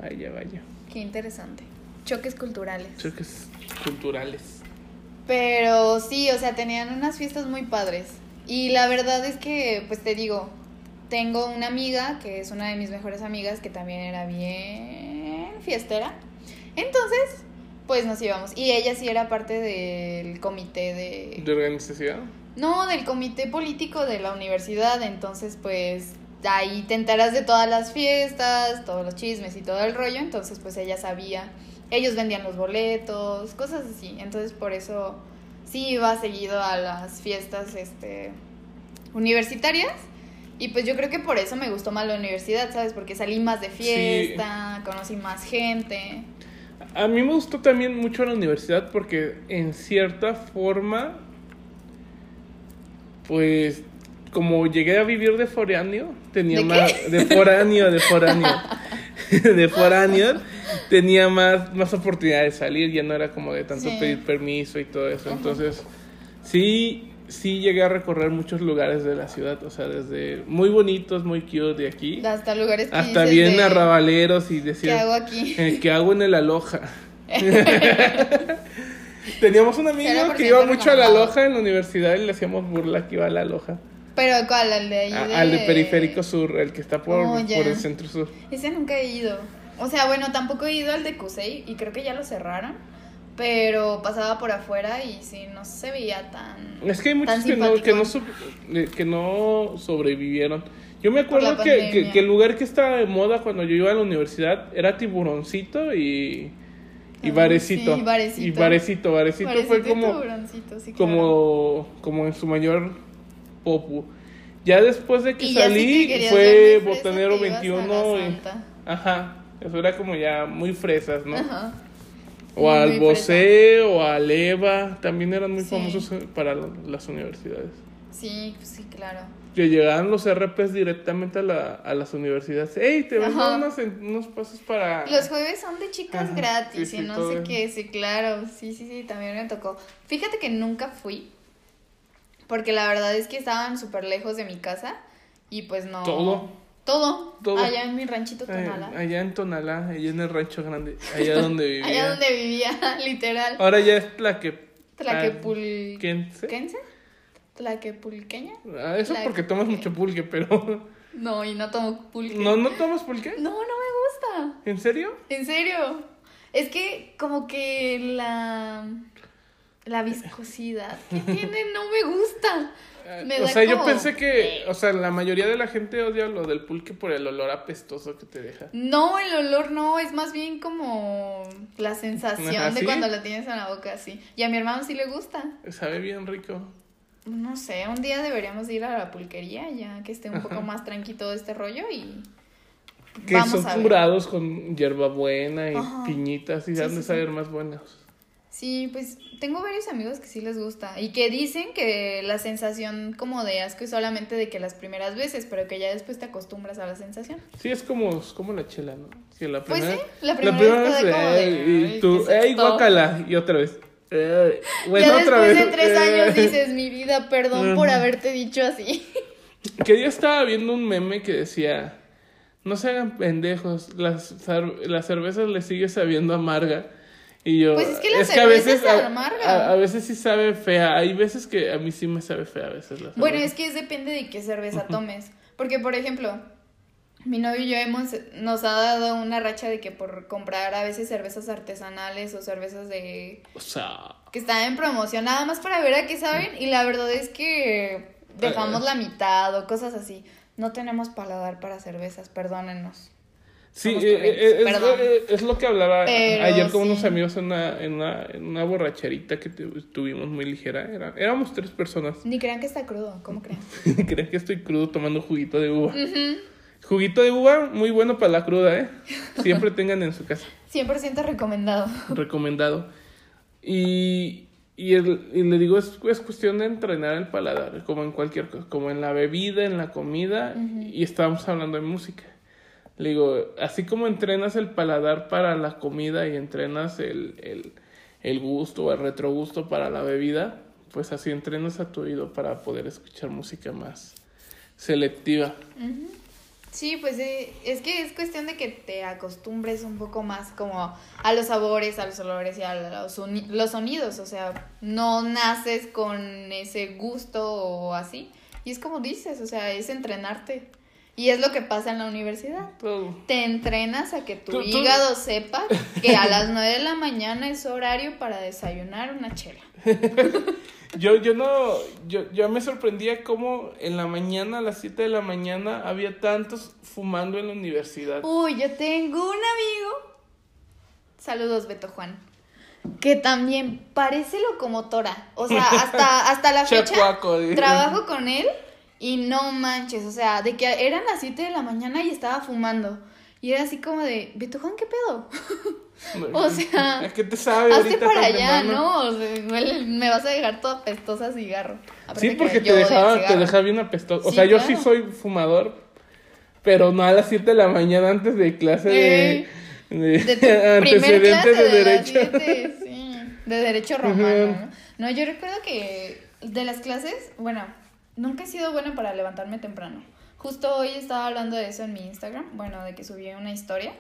Vaya, vaya. Qué interesante. Choques culturales. Choques culturales. Pero sí, o sea, tenían unas fiestas muy padres. Y la verdad es que, pues te digo, tengo una amiga que es una de mis mejores amigas que también era bien fiestera. Entonces, pues nos íbamos. Y ella sí era parte del comité de... ¿De organización? No, del comité político de la universidad. Entonces, pues ahí te enteras de todas las fiestas, todos los chismes y todo el rollo. Entonces, pues ella sabía. Ellos vendían los boletos, cosas así. Entonces, por eso sí iba seguido a las fiestas este, universitarias. Y pues yo creo que por eso me gustó más la universidad, ¿sabes? Porque salí más de fiesta, conocí más gente. A mí me gustó también mucho la universidad porque en cierta forma, pues como llegué a vivir de foráneo, tenía ¿De más... De foráneo, de foráneo. *laughs* de foráneos, tenía más, más oportunidad de salir, ya no era como de tanto Sí. pedir permiso y todo eso. Entonces, sí, sí llegué a recorrer muchos lugares de la ciudad, o sea, desde muy bonitos, muy cute de aquí, Hasta lugares que hasta bien de, arrabaleros y ¿Qué decir, hago aquí? *laughs* eh, ¿qué hago en el Aloja? *laughs* Teníamos un amigo 0% que iba mucho a la. Aloja en la universidad y le hacíamos burla que iba a la Aloja. Pero ¿cuál? ¿Al de ahí? A- de... Al de Periférico Sur, el que está por, Oh, por el centro sur. Ese nunca he ido. O sea, bueno, tampoco he ido al de Cusey y creo que ya lo cerraron. Pero pasaba por afuera y sí, no se veía tan... Es que hay muchos que no, que, eh, que no sobrevivieron. Yo me acuerdo que, que, el lugar que estaba de moda cuando yo iba a la universidad era Tiburoncito y, y Ah, Varecito. sí, Varecito. Y Varecito, Varecito fue como, sí, claro. como, como en su mayor popu. Ya después de que Y salí fue Botanero te ibas a la 21 y... Ajá, eso era como ya muy fresas, ¿no? Ajá. O al Muy Bosé o al EVA, también eran muy Sí. famosos eh, para las universidades. Sí, pues sí, claro. Que llegaban los RPs directamente a, la, a las universidades. ¡Ey, te vendo Ajá. unos, unos pasos para...! Los jueves son de chicas Ajá, gratis sí, y no sé qué, sí, claro. Sí, sí, sí, también me tocó. Fíjate que nunca fui. Porque la verdad es que estaban súper lejos de mi casa. Y pues no. Todo. Todo. Todo. Allá en mi ranchito Tonala. allá en Tonalá, allá en el rancho grande, allá donde *laughs* vivía. Allá donde vivía, *laughs* literal. Ahora ya es Tlaque... Tlaquepul... ¿Quense? ¿Tlaquepulqueña? Ah, eso Tlaque- porque tomas mucho pulque, pero... *laughs* No, y no tomo pulque. ¿No, no tomas pulque? No, no me gusta. ¿En serio? En serio. Es que como que la la viscosidad que tiene no me gusta. Me o sea, yo pensé que, o sea, la mayoría de la gente odia lo del pulque por el olor apestoso que te deja. No, el olor no, es más bien como la sensación Ajá, de cuando la tienes en la boca así. Y a mi hermano sí le gusta. Sabe bien rico. No sé, un día deberíamos ir a la pulquería ya que esté un poco más tranquilo todo este rollo y Que Vamos son curados con hierbabuena y Ajá. piñitas y Sí, han de sí, sí. saber más buenos. Sí, pues tengo varios amigos que sí les gusta y que dicen que la sensación como de asco es solamente de que las primeras veces, pero que ya después te acostumbras a la sensación. Sí, es como, es como la chela, ¿no? Que la Pues primera, sí, la primera vez te da como de, "Ay", "Ay, y tú, ¿qué es ¡ey, esto?" guácala! Y otra vez. Bueno, ya otra después vez. de tres "Ay". años dices, mi *laughs* vida, perdón por haberte dicho así. Que yo estaba viendo un meme que decía, no se hagan pendejos, las, cer- la cerveza le sigue sabiendo amarga. Y yo, Pues es que la a cerveza veces, es a- amarga. A, a veces sí sabe fea, hay veces que a mí sí me sabe fea a veces la Bueno, es que es depende de qué cerveza tomes. Porque, por ejemplo, mi novio y yo hemos, nos ha dado una racha de que por comprar a veces cervezas artesanales o cervezas de O sea, que están en promoción, nada más para ver a qué saben. Y la verdad es que dejamos la mitad o cosas así. No tenemos paladar para cervezas, perdónennos. Sí, eh, eh, es, perdón. eh, es lo que hablaba Pero ayer con sí. unos amigos en una, en una, en una borracherita que tu- tuvimos muy ligera. Era, éramos tres personas. Ni crean que está crudo, ¿cómo creen? *laughs* Creen que estoy crudo tomando juguito de uva. Juguito de uva, muy bueno para la cruda, ¿eh? *laughs* Siempre tengan en su casa. 100% recomendado. recomendado. Y, y, el- y le digo, es, es cuestión de entrenar el paladar, como en cualquier cosa, como en la bebida, en la comida, y estábamos hablando de música. Le digo, así como entrenas el paladar para la comida y entrenas el, el, el gusto o el retrogusto para la bebida, pues así entrenas a tu oído para poder escuchar música más selectiva. Sí, pues eh, es que es cuestión de que te acostumbres un poco más como a los sabores, a los olores y a los, los sonidos. O sea, no naces con ese gusto o así. Y es como dices, o sea, es entrenarte. Y es lo que pasa en la universidad. Te entrenas a que tu Tú- tú- hígado sepa que a las 9 de la mañana es horario para desayunar una chela. *laughs* Yo, yo no, yo, yo me sorprendía cómo en la mañana, a las 7 de la mañana, había tantos fumando en la universidad. Uy, yo tengo un amigo. Saludos, Beto Juan. Que también parece locomotora. O sea, hasta, hasta la fecha *laughs* trabajo con él y no manches. O sea, de que eran las 7 de la mañana y estaba fumando. Y era así como de, Beto Juan, ¿qué pedo? *laughs* o sea, ¿A qué te sabe Hazte para allá? ¿no? O sea, me vas a dejar toda apestosa cigarro. Aparte Sí, que porque te dejaba, te dejaba bien apestoso. O Sí, sea, yo claro. sí soy fumador, pero no a las 7 de la mañana antes de clase de, Eh, de, De tu *laughs* primer antecedentes clase de, de, derecho. siete, sí, de derecho *laughs* romano. ¿no? No, yo recuerdo que de las clases, bueno, nunca he sido buena para levantarme temprano. Justo hoy estaba hablando de eso en mi Instagram, bueno, de que subí una historia.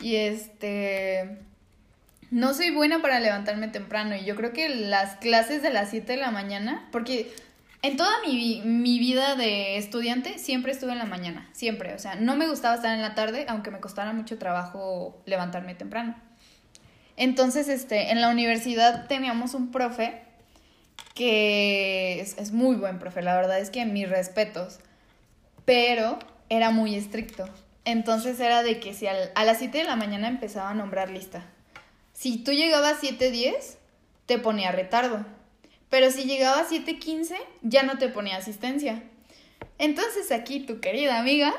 Y este no soy buena para levantarme temprano y yo creo que las clases de las 7 de la mañana, porque en toda mi, mi vida de estudiante siempre estuve en la mañana, siempre, o sea, no me gustaba estar en la tarde, aunque me costara mucho trabajo levantarme temprano. Entonces, este, en la universidad teníamos un profe que es, muy buen profe, la verdad es que mis respetos, pero era muy estricto. Entonces era de que si al- a las 7 de la mañana empezaba a nombrar lista. Si tú llegabas 7.10, te ponía retardo. Pero si llegabas 7.15, ya no te ponía asistencia. Entonces aquí tu querida amiga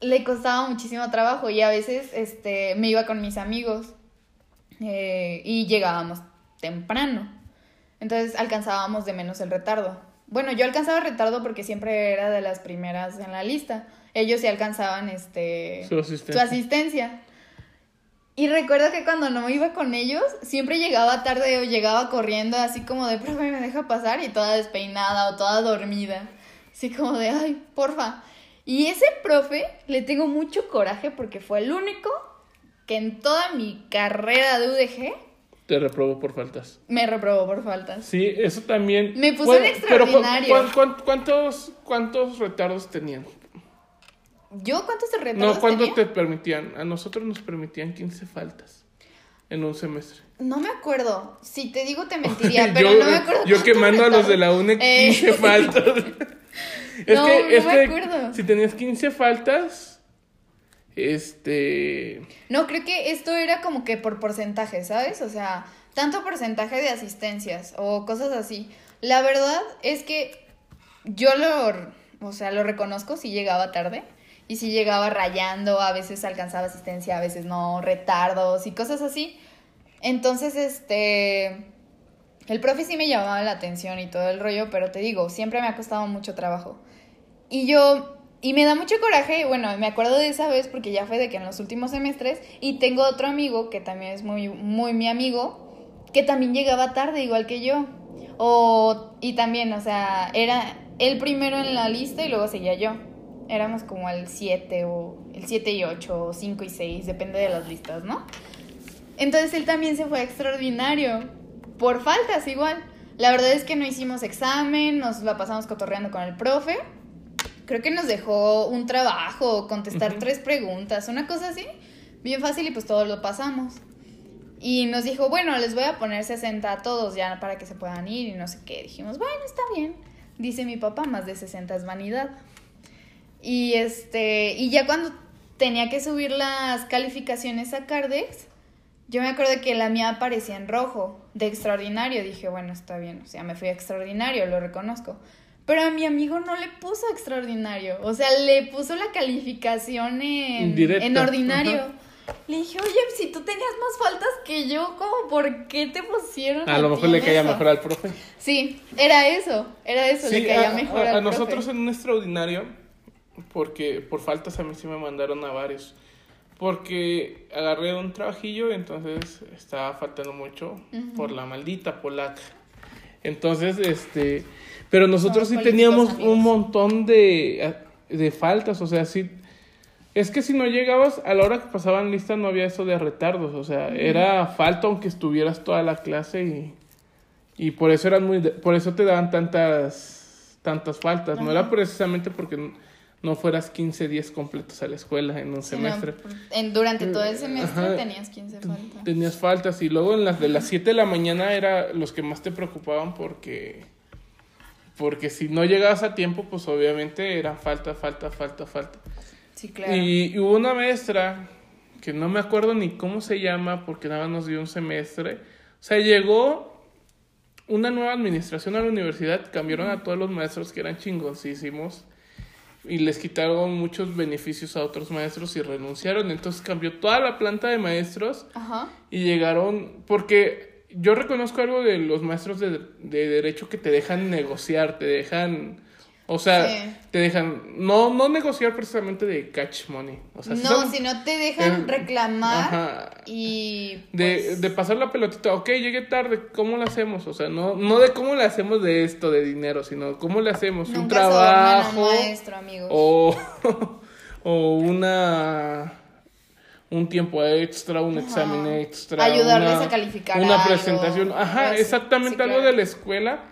le costaba muchísimo trabajo y a veces este, me iba con mis amigos eh, y llegábamos temprano. Entonces alcanzábamos de menos el retardo. Bueno, yo alcanzaba retardo porque siempre era de las primeras en la lista. Ellos sí alcanzaban este Su asistencia. su asistencia. Y recuerdo que cuando no iba con ellos, siempre llegaba tarde o llegaba corriendo así como de, profe, me deja pasar y toda despeinada o toda dormida. Así como de, ay, porfa. Y ese profe le tengo mucho coraje porque fue el único que en toda mi carrera de UDG Te reprobó por faltas. me reprobó por faltas. Sí, eso también. Me puso en pero cu- extraordinario. cu- cu- cuántos, ¿Cuántos retardos tenían? ¿Yo cuántos retardos No, ¿cuántos tenía? te permitían? A nosotros nos permitían 15 faltas en un semestre. No me acuerdo. Si te digo te *laughs* mentiría, pero yo, no me acuerdo. yo quemando a los de la retardos. UNE Eh, 15 *laughs* faltas. es No, que, no es me que acuerdo. si tenías 15 faltas, este... No, creo que esto era como que por porcentaje, ¿sabes? O sea, tanto porcentaje de asistencias o cosas así. La verdad es que yo lo, o sea, lo reconozco si llegaba tarde y si llegaba rayando, a veces alcanzaba asistencia, a veces no, retardos y cosas así. Entonces, este, el profe sí me llamaba la atención y todo el rollo, pero te digo, siempre me ha costado mucho trabajo. Y yo, y me da mucho coraje, bueno, me acuerdo de esa vez porque ya fue de que en los últimos semestres, y tengo otro amigo que también es muy, muy mi amigo, que también llegaba tarde, igual que yo. O, y también, o sea, era el primero en la lista y luego seguía yo. Éramos como el 7 o el 7 y 8 o 5 y 6, depende de las listas, ¿no? Entonces él también se fue extraordinario. Por faltas igual. La verdad es que no hicimos examen, nos la pasamos cotorreando con el profe. Creo que nos dejó un trabajo, contestar tres preguntas, una cosa así. Bien fácil y pues todo lo pasamos. Y nos dijo, bueno, les voy a poner 60 a todos ya para que se puedan ir y no sé qué. Dijimos, bueno, está bien. Dice mi papá, más de 60 es vanidad. Y este, y ya cuando tenía que subir las calificaciones a Cardex, yo me acuerdo que la mía aparecía en rojo, de extraordinario. Dije, bueno, está bien, o sea, me fui a extraordinario, lo reconozco. Pero a mi amigo no le puso extraordinario, o sea, le puso la calificación en, en ordinario. ajá. Le dije, oye, si tú tenías más faltas que yo, ¿cómo por qué te pusieron? A lo mejor le caía eso?" mejor al profe. Sí, era eso, era eso, le caía a, mejor a- al a nosotros en un extraordinario, porque por faltas a mí sí me mandaron a varios. Porque agarré un trabajillo, entonces estaba faltando mucho por la maldita polaca. Entonces, este. Pero nosotros sí teníamos amigos. un montón de, de faltas, o sea, sí. Es que si no llegabas, a la hora que pasaban lista no había eso de retardos, o sea, era falta aunque estuvieras toda la clase y, y por eso eran muy, por eso te daban tantas, tantas faltas, no era precisamente porque no fueras 15 días completos a la escuela en un Sí, no, semestre. en, durante todo el semestre Ajá. tenías 15 faltas. Tenías faltas y luego en las de las 7 de la mañana era los que más te preocupaban porque porque si no llegabas a tiempo, pues obviamente era falta, falta, falta, falta. Sí, claro. Y, y hubo una maestra que no me acuerdo ni cómo se llama porque nada más nos dio un semestre. O sea, llegó una nueva administración a la universidad, cambiaron a todos los maestros que eran chingoncísimos y les quitaron muchos beneficios a otros maestros y renunciaron. Entonces cambió toda la planta de maestros Ajá. y llegaron, porque yo reconozco algo de los maestros de, de derecho que te dejan negociar, te dejan O sea, Sí. te dejan no no negociar precisamente de catch money. O sea, no, si no te dejan reclamar ajá. y... De, pues, de pasar la pelotita, ok, llegué tarde, ¿cómo lo hacemos? O sea, no, no de cómo le hacemos de esto, de dinero, sino cómo le hacemos nunca un trabajo maestro, amigos. o, *laughs* o una un tiempo extra, un Ajá. examen extra, Ayudarles una- a calificar una algo, presentación, ajá, exactamente Sí, algo claro. de la escuela.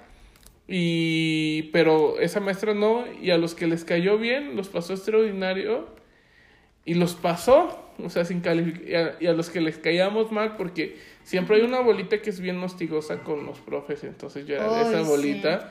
Y pero esa maestra no y a los que les cayó bien los pasó extraordinario y los pasó, o sea, sin calificar, y a, y a los que les caíamos mal, porque siempre hay una bolita que es bien hostigosa con los profes, entonces yo era de esa bolita,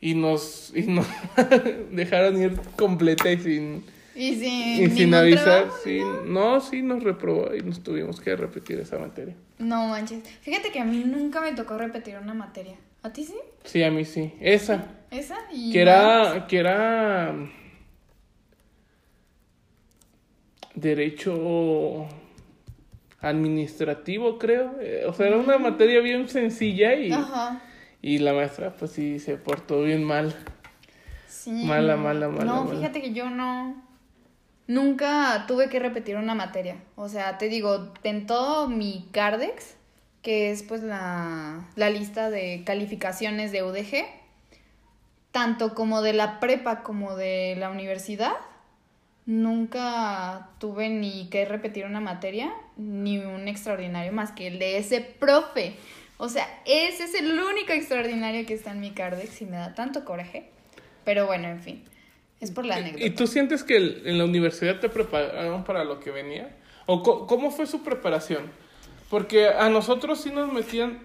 y nos, y nos *laughs* dejaron ir completa y sin, Y sin, y sin ningún avisar, trabajo, sí, no, sí nos reprobó y nos tuvimos que repetir esa materia. No manches. Fíjate que a mí nunca me tocó repetir una materia. ¿A ti sí? Sí, a mí sí, esa, ¿Esa? Y que era, que era derecho administrativo, creo. Eh, O sea, era una materia bien sencilla y. Ajá. y la maestra pues sí se portó bien mal. Sí. Mala, mala, mala, No, mala. fíjate que yo no. Nunca tuve que repetir una materia. O sea, te digo, en todo mi Cardex, que es pues la, la lista de calificaciones de UDG, tanto como de la prepa como de la universidad, nunca tuve ni que repetir una materia, ni un extraordinario más que el de ese profe. O sea, ese es el único extraordinario que está en mi Cardex y me da tanto coraje. Pero bueno, en fin. Es por la anécdota. ¿Y tú sientes que el- en la universidad te prepararon para lo que venía? ¿O co- cómo fue su preparación? Porque a nosotros sí nos metían...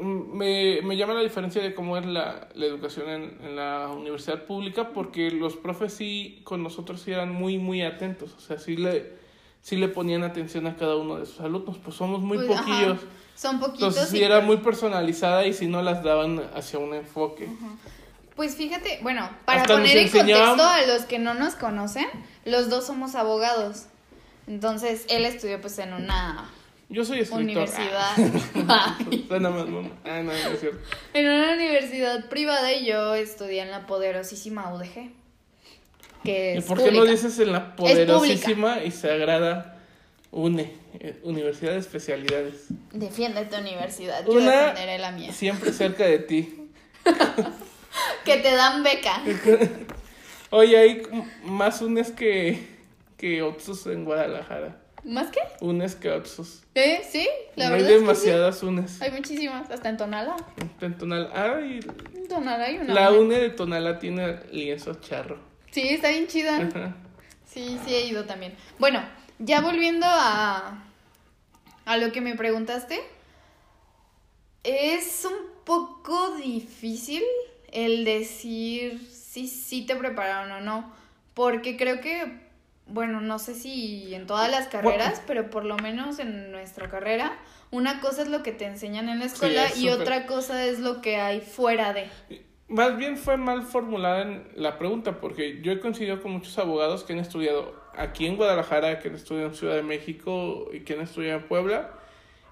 mm, Me, me llama la diferencia de cómo es la, la educación en, en la universidad pública, porque los profes sí, con nosotros sí eran muy, muy atentos. O sea, sí le, sí le ponían atención a cada uno de sus alumnos. Pues somos muy Pues, ajá, poquillos. Son poquitos. Entonces sí y era pues- muy personalizada y sí no las daban hacia un enfoque. Pues fíjate, bueno, para Hasta poner en contexto a los que no nos conocen, los dos somos abogados. Entonces, él estudió pues en una Yo soy escritor. universidad. *laughs* Más mamá. Ah, no, no es cierto. en una universidad privada y yo estudié en la poderosísima UDG. Que ¿Y por qué no dices en la poderosísima y sagrada UNE, eh, Universidad de Especialidades? Defiende tu universidad, yo Una defenderé la mía. siempre cerca de ti. *laughs* Que te dan beca. *laughs* Oye, hay más UNES que, que en Guadalajara. ¿Más qué? UNES que Otsus. ¿Eh? Sí, la hay verdad es que sí. demasiadas UNES. Hay muchísimas, hasta en Tonala. En Tonal- Ah, y En Tonala hay una. la UNE. UNE de Tonala tiene lienzo charro. Sí, está bien chida. Ajá. Sí, sí he ido también. Bueno, ya volviendo a, a lo que me preguntaste, es un poco difícil el decir si sí te prepararon o no, porque creo que, bueno, no sé si en todas las carreras, pero por lo menos en nuestra carrera, una cosa es lo que te enseñan en la escuela es y otra cosa es lo que hay fuera de. Más bien fue mal formulada en la pregunta, porque yo he coincidido con muchos abogados que han estudiado aquí en Guadalajara, que han estudiado en Ciudad de México y que han estudiado en Puebla,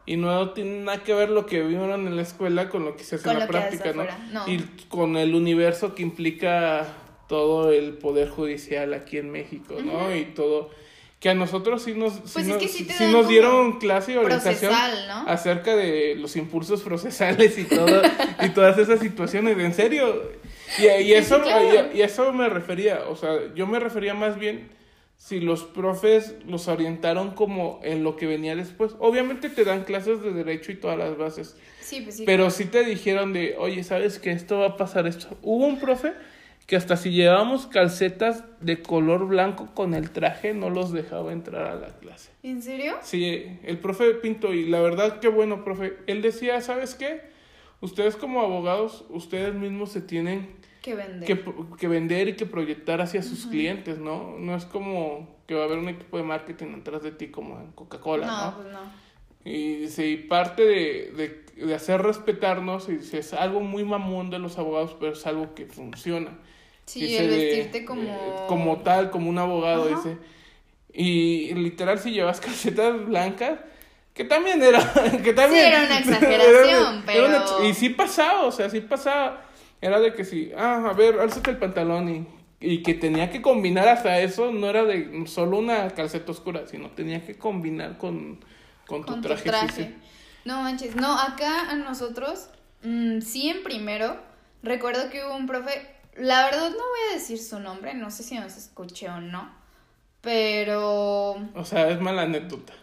y no tiene nada que ver lo que vieron en la escuela con lo que se hace en la práctica, ¿no? Y con el universo que implica todo el poder judicial aquí en México, ¿no? Y todo que a nosotros sí nos, sí Pues es nos, sí nos dieron clase y orientación procesal, ¿no? acerca de los impulsos procesales y todo *laughs* y todas esas situaciones en serio y, y eso claro. y, y eso me refería o sea yo me refería más bien si los profes los orientaron como en lo que venía después obviamente te dan clases de derecho y todas las bases Sí, pues sí. pero sí te dijeron de oye sabes que esto va a pasar esto hubo un profe que hasta si llevábamos calcetas de color blanco con el traje no los dejaba entrar a la clase ¿En serio? Sí, el profe Pinto, y la verdad qué bueno, profe. Él decía, ¿sabes qué? Ustedes como abogados, ustedes mismos se tienen Que vende. que, que vender y que proyectar hacia sus clientes, ¿no? No es como que va a haber un equipo de marketing atrás de ti como en Coca-Cola, no, ¿no? pues no. Y dice, y parte de, de, de hacer respetarnos, y dice, es algo muy mamón de los abogados, pero es algo que funciona. Sí, Dice el de- vestirte como... de- como tal, como un abogado, Ajá. dice. Y literal, si llevas calcetas blancas, que también era. *laughs* Que también, era una *laughs* exageración, era una- pero- y sí pasaba, o sea, sí pasaba. Era de que si, ah, a ver, álzate el pantalón y, y que tenía que combinar hasta eso, no era de solo una calceta oscura, sino tenía que combinar con, con tu Con tu traje. traje. sí, sí. No manches, no, acá a nosotros, mm, sí en primero, recuerdo que hubo un profe, la verdad no voy a decir su nombre, no sé si nos escuché o no, pero O sea, es mala anécdota.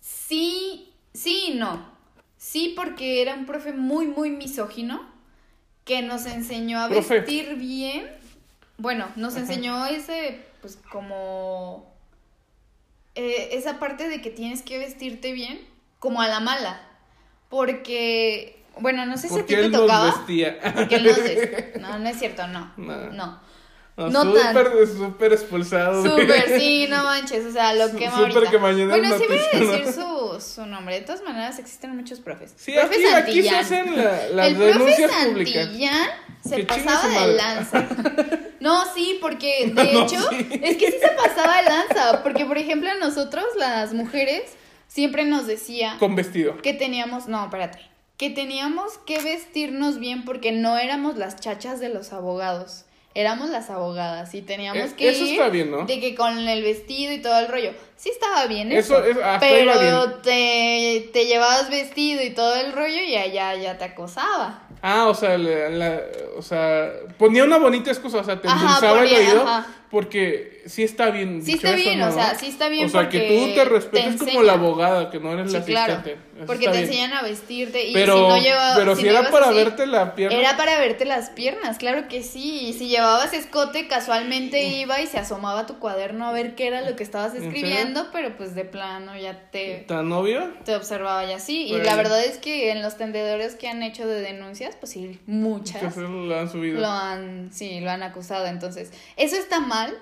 sí, sí y no. Sí porque era un profe muy, muy misógino que nos enseñó a Profe. vestir bien. Bueno, nos Ajá. enseñó ese, pues como... eh, esa parte de que tienes que vestirte bien, como a la mala. Porque, bueno, no sé si a ti te él nos tocaba. vestía. Porque él nos des- *laughs* No, no es cierto, no. No. No. No, No súper, súper expulsado. Súper, sí, *laughs* no manches, o sea, lo que Súper que mañana Bueno, sí voy a decir su, su nombre. De todas maneras, existen muchos profes. Sí, Profe aquí, aquí se Santillán. hacen la- *laughs* las El profe denuncias públicas. Santillán se pasaba de madre. lanza. *laughs* No, sí, porque de No, hecho, sí. es que sí se pasaba de lanza. Porque, por ejemplo, a nosotros, las mujeres, siempre nos decía Con vestido. que teníamos, no, espérate, que teníamos que vestirnos bien porque no éramos las chachas de los abogados, éramos las abogadas y teníamos Eh, que eso ir está bien, ¿no? de que con el vestido y todo el rollo. Sí estaba bien Eso eso, es- hasta iba pero bien. te, te llevabas vestido y todo el rollo y allá ya te acosaba. Ah, o sea, la, la- o sea, ponía una bonita excusa, o sea, te endulzaba el oído, ajá. porque sí está bien. Sí está eso, bien, ¿no? o sea, sí está bien O sea, que tú te respetes te como la abogada, que no eres Sí, la asistente. Porque te bien. enseñan a vestirte y Pero, si no llevabas pero si, era para así, verte la pierna. Era para verte las piernas, claro que sí. Y si llevabas escote, casualmente iba y se asomaba a tu cuaderno a ver qué era lo que estabas ¿En pero pues de plano ya te, ¿Tan novio? te observaba ya así. Y Bueno. la verdad es que en los tendedores que han hecho de denuncias, pues sí, muchas lo han subido. lo han, sí, lo han acusado. Entonces, eso está mal,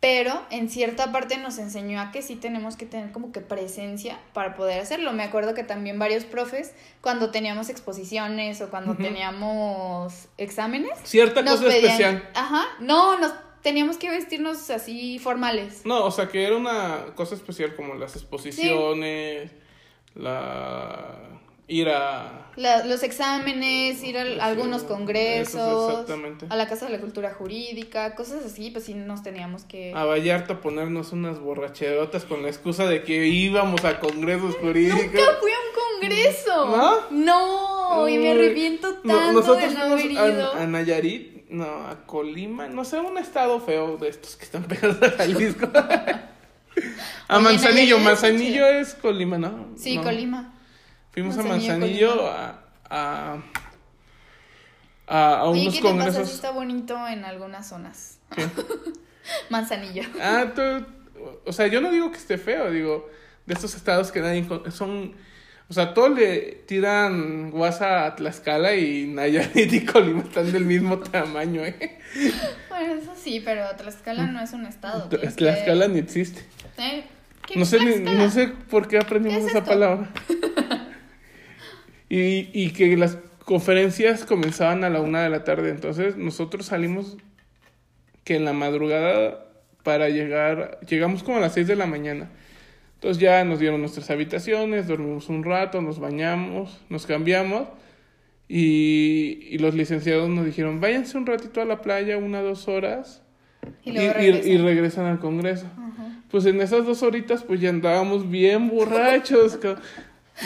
pero en cierta parte nos enseñó a que sí tenemos que tener como que presencia para poder hacerlo. Me acuerdo que también varios profes, cuando teníamos exposiciones o cuando teníamos exámenes, Cierta nos cosa pedían, especial. ajá, no, nos teníamos que vestirnos así formales. No, o sea, que era una cosa especial como las exposiciones, la... ir a... La- los exámenes, ir a Sí, algunos eso, congresos, exactamente. a la Casa de la Cultura Jurídica, cosas así, pues sí nos teníamos que... A Vallarta ponernos unas borracherotas con la excusa de que íbamos a congresos jurídicos. Nunca fui a un congreso. ¿No? No, y me arrepiento no- tanto nosotros de no haber ido. a, a Nayarit, no, a Colima, no sé, un estado feo de estos que están *laughs* pegados a Jalisco. a Oye, Manzanillo, Manzanillo es Colima, ¿no? Sí, No. Colima. Fuimos a Manzanillo, Manzanillo Colima. a, a, a, a Oye, unos ¿qué te pasa? Congresos. está bonito en algunas zonas. ¿Qué? *laughs* Manzanillo. Ah, tú- o sea, yo no digo que esté feo, digo, de estos estados que nadie son, o sea, todos le tiran guasa a Tlaxcala y Nayarit y Colima están del mismo tamaño, ¿eh? Bueno, eso sí, pero Tlaxcala no es un estado. Tlaxcala ni existe. ¿Eh? ¿Qué No sé, ni- Tlaxcala? no sé por qué aprendimos ¿Qué es esa esto? palabra. y, y que las conferencias comenzaban a la una de la tarde, entonces nosotros salimos que en la madrugada para llegar, llegamos como a las 6 de la mañana. Entonces ya nos dieron nuestras habitaciones, dormimos un rato, nos bañamos, nos cambiamos y, y los licenciados nos dijeron, váyanse un ratito a la playa, una, dos horas Y regresan. al Congreso. Pues en esas dos horitas pues ya andábamos bien borrachos. Me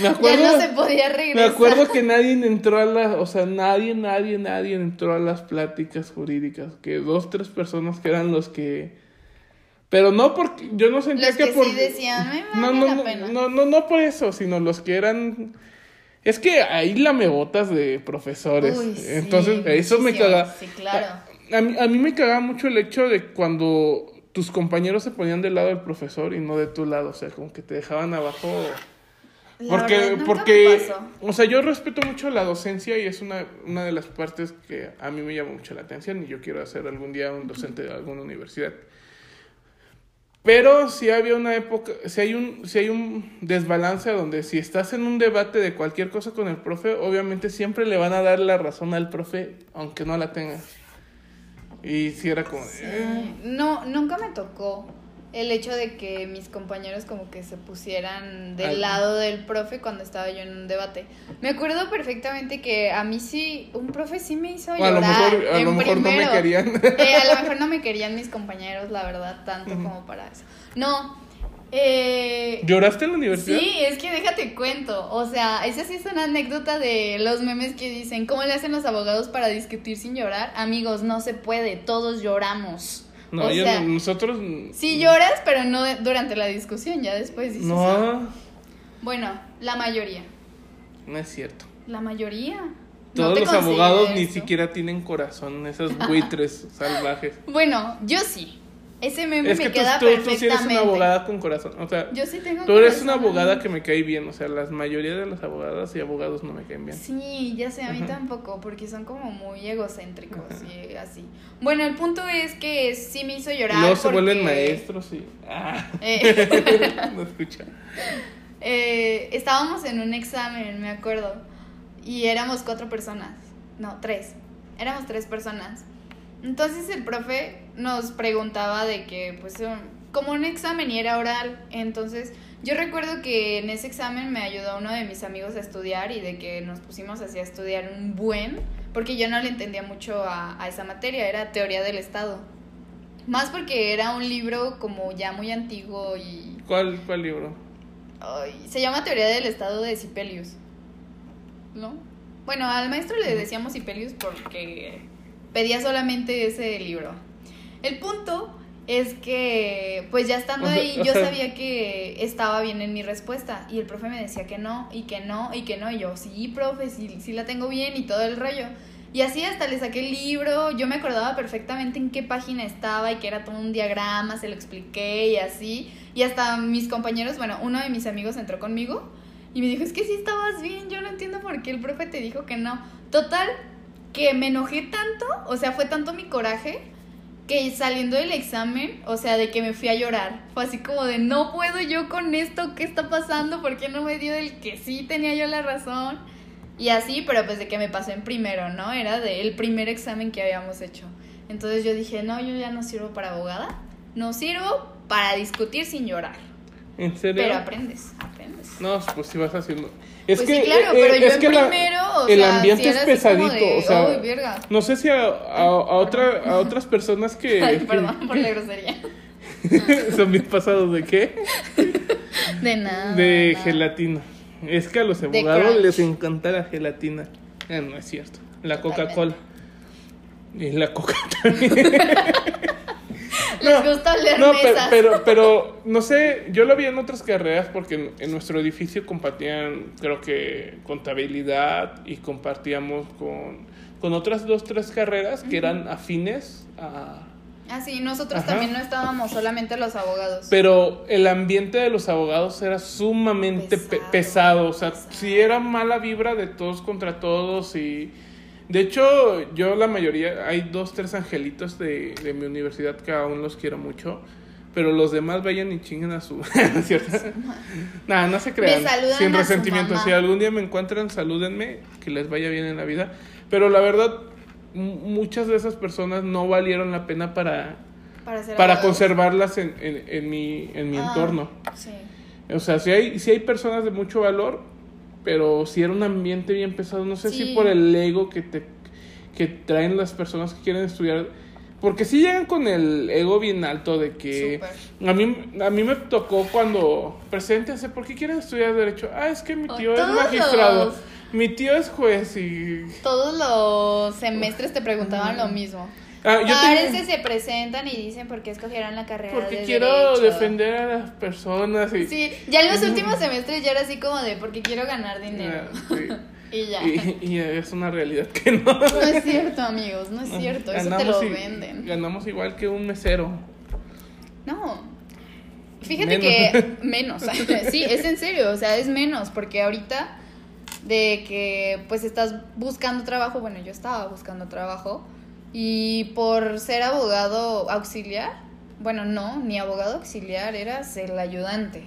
*laughs* Ya no se podía me regresar. acuerdo que nadie entró a las, o sea, nadie, nadie, nadie entró a las pláticas jurídicas, que dos, tres personas que eran los que... Pero no porque, yo no sentía Los que por... sí decían, "Me no, no, la pena". no, no, no por eso, sino los que eran... Es que ahí lamebotas de profesores. Uy, sí, Entonces, eso me caga. Sí, claro. A mí, a mí me cagaba mucho el hecho de cuando tus compañeros se ponían del lado del profesor y no de tu lado, o sea, como que te dejaban abajo. La porque, verdad, nunca porque, me o sea, yo respeto mucho la docencia y es una, una de las partes que a mí me llama mucho la atención y yo quiero ser algún día un docente de alguna universidad. Pero si había una época, si hay un, si hay un desbalance donde si estás en un debate de cualquier cosa con el profe, obviamente siempre le van a dar la razón al profe, aunque no la tenga. Y si era como, eh, No, nunca me tocó. El hecho de que mis compañeros como que se pusieran del lado del profe cuando estaba yo en un debate. Me acuerdo perfectamente que a mí sí, un profe sí me hizo O a lo llorar. mejor, a lo mejor no me querían. Eh, a lo mejor no me querían mis compañeros, la verdad, tanto como para eso. No, eh, ¿Lloraste en la universidad? Sí, es que déjate cuento. O sea, esa sí es una anécdota de los memes que dicen, ¿cómo le hacen los abogados para discutir sin llorar? Amigos, no se puede, todos lloramos. No, o sea, nosotros. sí lloras, pero no durante la discusión, ya después dices. "Ah". No, Bueno, la mayoría. no es cierto. La mayoría. Todos los abogados ni siquiera tienen corazón, esos buitres *laughs* salvajes. Bueno, yo sí. Ese meme Es me que tú, queda tú, tú sí perfectamente. eres una abogada con corazón. O sea, Yo sí tengo tú eres una abogada que me cae bien. O sea, la mayoría de las abogadas y abogados no me caen bien. Sí, ya sé, a mí Ajá. tampoco, porque son como muy egocéntricos y así. Bueno, el punto es que sí me hizo llorar. luego se vuelven maestros y. Ah, eh, *laughs* no escucha. eh, estábamos en un examen, me acuerdo, y éramos cuatro personas. No, tres. Éramos tres personas. Entonces el profe nos preguntaba de que, pues, um, como un examen y era oral, entonces yo recuerdo que en ese examen me ayudó uno de mis amigos a estudiar y de que nos pusimos así a estudiar un buen, porque yo no le entendía mucho a, a esa materia, era teoría del Estado. Más porque era un libro como ya muy antiguo y ¿Cuál, ¿Cuál libro? Ay, se llama Teoría del Estado de Sipelius. ¿No? Bueno, al maestro le decíamos Sipelius porque pedía solamente ese libro. El punto es que, pues ya estando ahí, yo sabía que estaba bien en mi respuesta. Y el profe me decía que no, y que no, y que no. Y yo, sí, profe, sí, sí la tengo bien y todo el rollo. Y así hasta le saqué el libro, yo me acordaba perfectamente en qué página estaba y que era todo un diagrama, se lo expliqué y así. Y hasta mis compañeros, bueno, uno de mis amigos entró conmigo y me dijo, es que sí estabas bien, yo no entiendo por qué el profe te dijo que no. Total, que me enojé tanto, o sea, fue tanto mi coraje, que saliendo del examen, o sea, de que me fui a llorar. Fue así como de, no puedo yo con esto, ¿qué está pasando? ¿Por qué no me dio el que sí tenía yo la razón? Y así, pero pues de que me pasó en primero, ¿no? Era de el primer examen que habíamos hecho. Entonces yo dije, no, yo ya no sirvo para abogada, no sirvo para discutir sin llorar. ¿En serio? Pero aprendes, aprendes. No, pues si vas haciendo. Es Pues que, sí, claro, eh, pero eh, yo es en que la- primero, o el sea, ambiente sí es pesadito. de, o sea, "Ay, verga". no sé si a, a, a otra, a otras personas que. *laughs* Ay, que- perdón por la grosería. *laughs* son bien pasados de qué? De nada. De nada. gelatina. Es que a los abogados les encanta la gelatina. Ah, no es cierto. La. Coca-Cola. Y la Coca *laughs* también. Les gusta oler No, pero, mesas. pero, pero, no sé, yo lo vi en otras carreras porque en, en nuestro edificio compartían, creo que, contabilidad y compartíamos con, con otras dos, tres carreras que eran afines a... Ah, sí, nosotros Ajá. también no estábamos solamente los abogados. Pero el ambiente de los abogados era sumamente pe- Pesado, pesado, o sea, pesado. si era mala vibra de todos contra todos y... De hecho, yo la mayoría, hay dos, tres angelitos de, de mi universidad que aún los quiero mucho, pero los demás vayan y chinguen a su... *laughs* ¿No es cierto? Nada, no se crean. Me saludan sin resentimiento. Si algún día me encuentran, salúdenme, que les vaya bien en la vida. Pero la verdad, muchas de esas personas no valieron la pena para, Para, conservarlas en, en, en mi, en mi Ah, entorno. Sí. O sea, si hay, si hay personas de mucho valor, pero si era un ambiente bien pesado, no sé Sí. si por el ego que te que traen las personas que quieren estudiar, porque si llegan con el ego bien alto de que Súper. a mí a mí me tocó cuando preséntense, ¿por qué quieren estudiar derecho? Ah, es que mi Oh, tío es magistrado, los- mi tío es juez y Todos los semestres te preguntaban lo mismo. Ah, yo tengo- se presentan y dicen por qué escogieron la carrera porque de quiero derecho. defender a las personas y Sí, ya en los *laughs* últimos semestres ya era así como de porque quiero ganar dinero. Ah, sí. *laughs* y ya. y, y es una realidad que no. No es *laughs* cierto, amigos, no es cierto. Eso te lo venden. Ganamos igual que un mesero. No. Fíjate Menos. que menos. sí, es en serio, o sea, es menos porque ahorita de que pues estás buscando trabajo, bueno, yo estaba buscando trabajo y por ser abogado auxiliar, bueno, no, ni abogado auxiliar, eras el ayudante.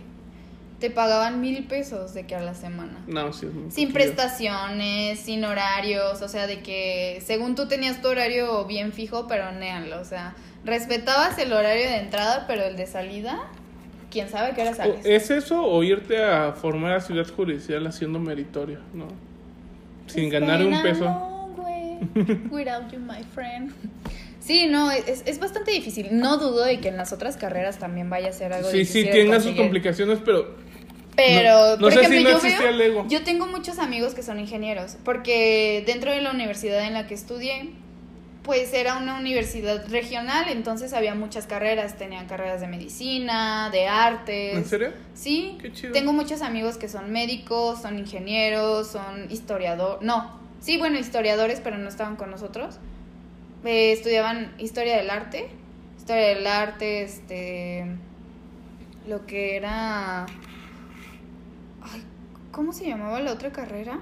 te pagaban mil pesos de que a la semana. No, sí es muy Sin poquillo. prestaciones, sin horarios, o sea, de que según tú tenías tu horario bien fijo, pero néanlo, o sea, respetabas el horario de entrada, pero el de salida, quién sabe qué hora sales. ¿Es eso o irte a formar a ciudad judicial haciendo meritorio? No. Sin ganar un peso. *laughs* Without you, my friend. Sí, no, es, es bastante difícil. No dudo de que en las otras carreras también vaya a ser algo Sí, difícil. sí, tenga sus complicaciones, pero Pero, No- no por sé si no yo veo, el ego. yo tengo muchos amigos que son ingenieros, porque dentro de la universidad en la que estudié, pues era una universidad regional, entonces había muchas carreras, tenían carreras de medicina, de artes. ¿en serio? Sí, Qué chido. tengo muchos amigos que son médicos, son ingenieros, son historiadores, no, sí, bueno, historiadores, pero no estaban con nosotros. Eh, estudiaban historia del arte, historia del arte, este, lo que era, ay, ¿cómo se llamaba la otra carrera?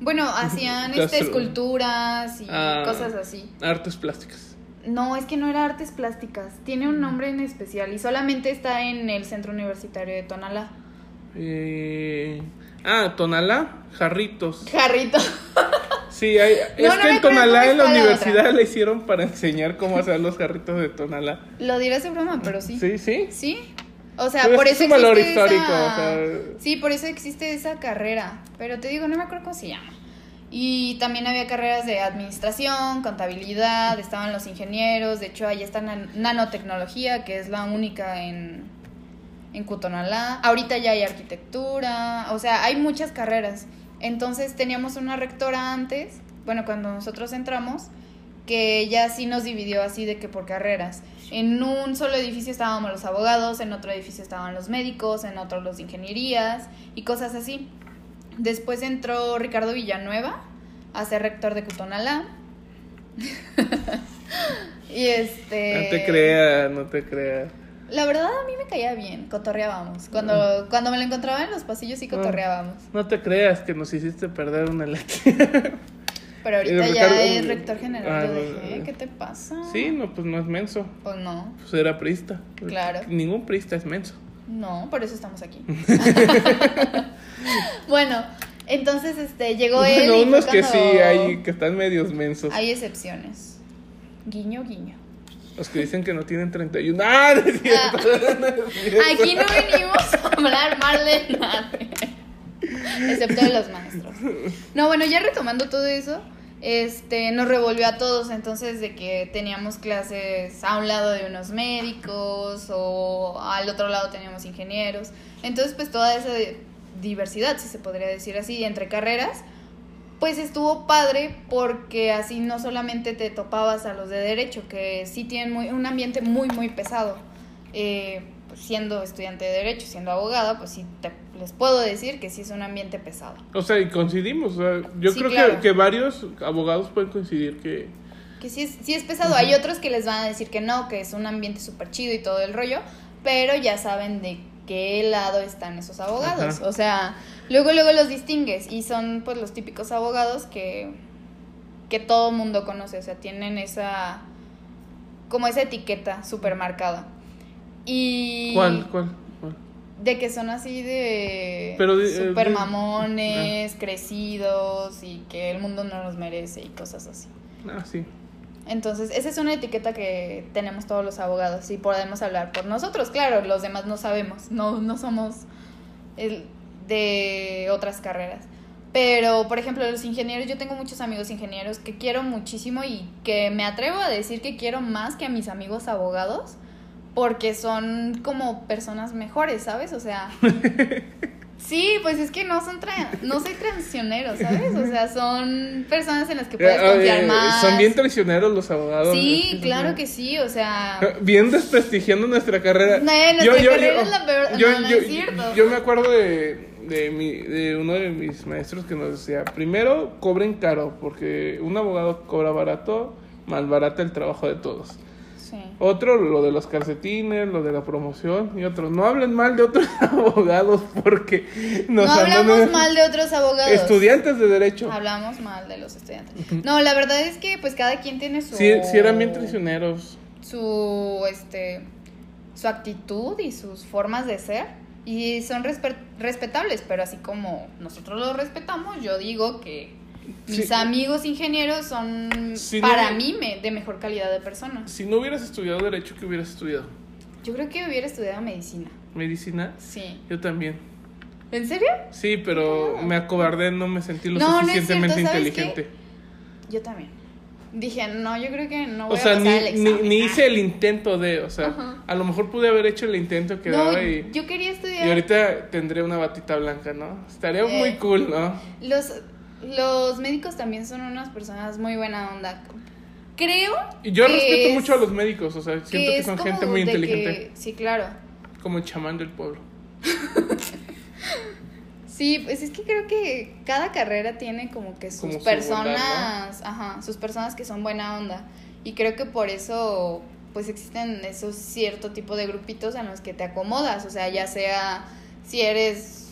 Bueno, *laughs* hacían este, esculturas y Ah. cosas así. Artes plásticas. No, es que no era artes plásticas. Tiene un nombre en especial y solamente está en el Centro Universitario de Tonalá. Eh, Ah, Tonalá, jarritos. Jarrito. Sí, hay, *laughs* es No, que en Tonalá en la universidad le hicieron para enseñar cómo hacer los jarritos de Tonalá. Lo dirás de broma, pero sí. Sí, sí. Sí. O sea, Pero por es eso un valor existe histórico, esa- o sea- Sí, por eso existe esa carrera. Pero te digo, no me acuerdo cómo se llama. Y también había carreras de administración, contabilidad, estaban los ingenieros. De hecho, ahí está nan- nanotecnología, que es la única en, en Cutonalá. Ahorita ya hay arquitectura. O sea, hay muchas carreras. Entonces teníamos una rectora antes, bueno, cuando nosotros entramos, que ella sí nos dividió así de que por carreras. En un solo edificio estábamos los abogados, en otro edificio estaban los médicos, en otro los ingenierías y cosas así. Después entró Ricardo Villanueva a ser rector de Cutonalá. *laughs* y este... No te creas, no te creas. La verdad a mí me caía bien, cotorreábamos. Cuando, cuando me lo encontraba en los pasillos sí cotorreábamos. No te creas que nos hiciste perder una elección. Pero ahorita ya es rector general, Ah, no. ¿Qué te pasa? Sí, no, pues no es menso. Pues no, Pues era prista. Claro. Ningún prista es menso. no, por eso estamos aquí. *laughs* *laughs* bueno, entonces este llegó él. Bueno, y fue unos que sí hay que están medios mensos. Hay excepciones. Guiño, guiño. Los que dicen que no tienen 31. ¡Ah! *laughs* no es cierto, *laughs* no es cierto. Aquí no venimos a hablar mal de nadie. Excepto de los maestros. No, bueno, ya retomando todo eso, este, nos revolvió a todos. Entonces, de que teníamos clases a un lado de unos médicos o al otro lado teníamos ingenieros. Entonces, pues toda esa diversidad, si se podría decir así, entre carreras, pues estuvo padre porque así no solamente te topabas a los de derecho, que sí tienen muy, un ambiente muy, muy pesado. Eh, pues siendo estudiante de derecho, siendo abogada, pues sí te- les puedo decir que sí es un ambiente pesado. O sea, y coincidimos. o sea, yo Sí, creo claro. que, que varios abogados pueden coincidir que. Que sí es, sí es pesado. Hay otros que les van a decir que no, que es un ambiente súper chido y todo el rollo, pero ya saben de qué lado están esos abogados. Ajá. O sea, luego, luego los distingues y son pues los típicos abogados que, que todo mundo conoce, o sea, tienen esa, como esa etiqueta súper marcada. Y ¿Cuál? ¿Cuál? cuál? de que son así de Pero de- eh, super de- mamones, crecidos y que el mundo no los merece y cosas así. Ah, sí. Entonces, esa es una etiqueta que tenemos todos los abogados y podemos hablar por nosotros. Claro, los demás no sabemos, no, no somos de otras carreras. Pero, por ejemplo, los ingenieros, yo tengo muchos amigos ingenieros que quiero muchísimo y que me atrevo a decir que quiero más que a mis amigos abogados porque son como personas mejores, ¿sabes? O sea, *laughs* sí, pues es que no son tra- no soy transicionero, *laughs* ¿sabes? O sea, son personas en las que puedes Eh, confiar eh, más. Son bien traicioneros los abogados. Sí, *laughs* claro que sí, o sea, *laughs* Bien desprestigiando nuestra carrera. No, nuestra carrera es la peor- no, no es cierto. yo me acuerdo de, de, mi, de uno de mis maestros que nos decía, primero cobren caro, porque un abogado cobra barato, malbarata el trabajo de todos. Sí. Otro, lo de los calcetines, lo de la promoción. Y otro, no hablen mal de otros *laughs* abogados porque nos No hablamos mal de otros abogados. Estudiantes de derecho. Hablamos mal de los estudiantes. No, la verdad es que pues cada quien tiene su Sí, sí eran bien traicioneros. su este su actitud y sus formas de ser Y son respe- respetables, pero así como nosotros los respetamos, yo digo que mis Sí. amigos ingenieros son Sí, no- para mí me- de mejor calidad de personas. Si no hubieras estudiado Derecho, ¿qué hubieras estudiado? Yo creo que hubiera estudiado medicina. ¿Medicina? Sí. Yo también. ¿En serio? Sí, pero me acobardé, no me sentí lo No, suficientemente cierto, ¿sabes inteligente. Yo también. Dije, no, yo creo que no voy O sea, a ni, pasar el ni, examen. ni Ah. hice el intento de, o sea, Ajá. a lo mejor pude haber hecho el intento que daba y, yo quería estudiar. y ahorita tendré una batita blanca, ¿no? Estaría Eh. muy cool, ¿no? Los, los médicos también son unas personas muy buena onda. Creo. Y yo que respeto es- mucho a los médicos, o sea, siento que, son gente muy inteligente, que- sí, claro. como el chamán del pueblo. *laughs* Sí, pues es que creo que cada carrera tiene como que sus Como su personas, ajá, sus personas que son buena onda. Y creo que por eso pues existen esos cierto tipo de grupitos en los que te acomodas, o sea, ya sea si eres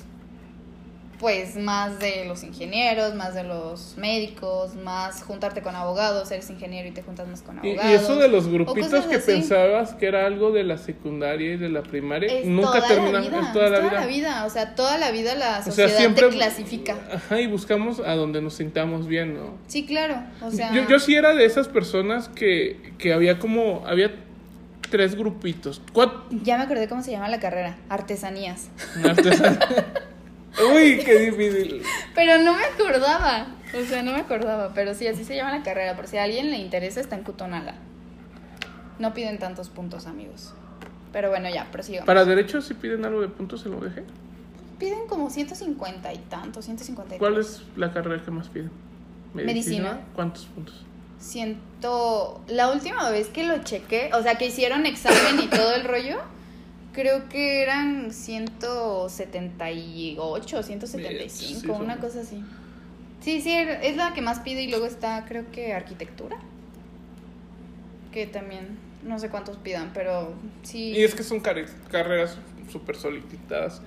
pues más de los ingenieros, más de los médicos, más juntarte con abogados, eres ingeniero y te juntas más con abogados. y eso de los grupitos que así. pensabas que era algo de la secundaria y de la primaria, Es nunca toda termina, la vida, es toda la es vida. vida, o sea, toda la vida la O sea, sociedad siempre te clasifica. Ajá, y buscamos a donde nos sintamos bien, ¿no? Sí, claro, o sea, yo, yo sí era de esas personas que, que había como, había tres grupitos. Cuatro, ya me acordé cómo se llama la carrera, artesanías. *laughs* Uy, qué difícil. Pero no me acordaba, o sea, no me acordaba, pero sí, así se llama la carrera, por si a alguien le interesa, está en Cutonala. No piden tantos puntos, amigos. Pero bueno, ya, prosigamos. Para derecho si piden algo de puntos en la UDG. Piden como 150 y tanto, 150 ¿Cuál es la carrera que más piden? Medicina. ¿Cuántos puntos? Ciento... La última vez que lo chequé, o sea, que hicieron examen y todo el rollo, creo que eran 178, 175, Sí, una cosa así. Sí, sí, es la que más pide y luego está, creo que arquitectura. Que también, no sé cuántos pidan, pero sí. Y es que son carreras súper solicitadas.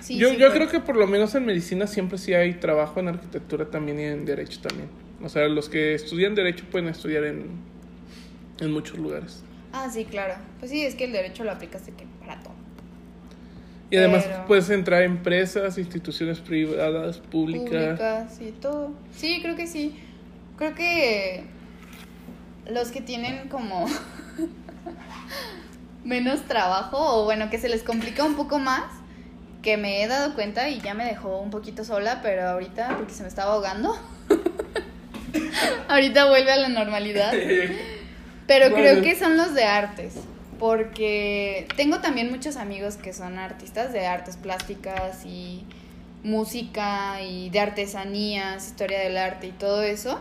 sí, yo sí, yo creo que por lo menos en medicina siempre sí hay trabajo en arquitectura también y en derecho también. O sea, los que estudian derecho pueden estudiar en, en muchos lugares. Ah, sí, claro. Pues sí, es que el derecho lo aplicas de que. Y además Pero- puedes entrar a empresas, instituciones privadas, públicas. Públicas y todo. Sí, creo que sí. Creo que los que tienen como *laughs* menos trabajo o bueno, que se les complica un poco más, que me he dado cuenta y ya me dejó un poquito sola, pero ahorita porque se me estaba ahogando. *laughs* ahorita vuelve a la normalidad. *laughs* Pero creo que son los de artes, porque tengo también muchos amigos que son artistas de artes plásticas y música y de artesanías, historia del arte y todo eso,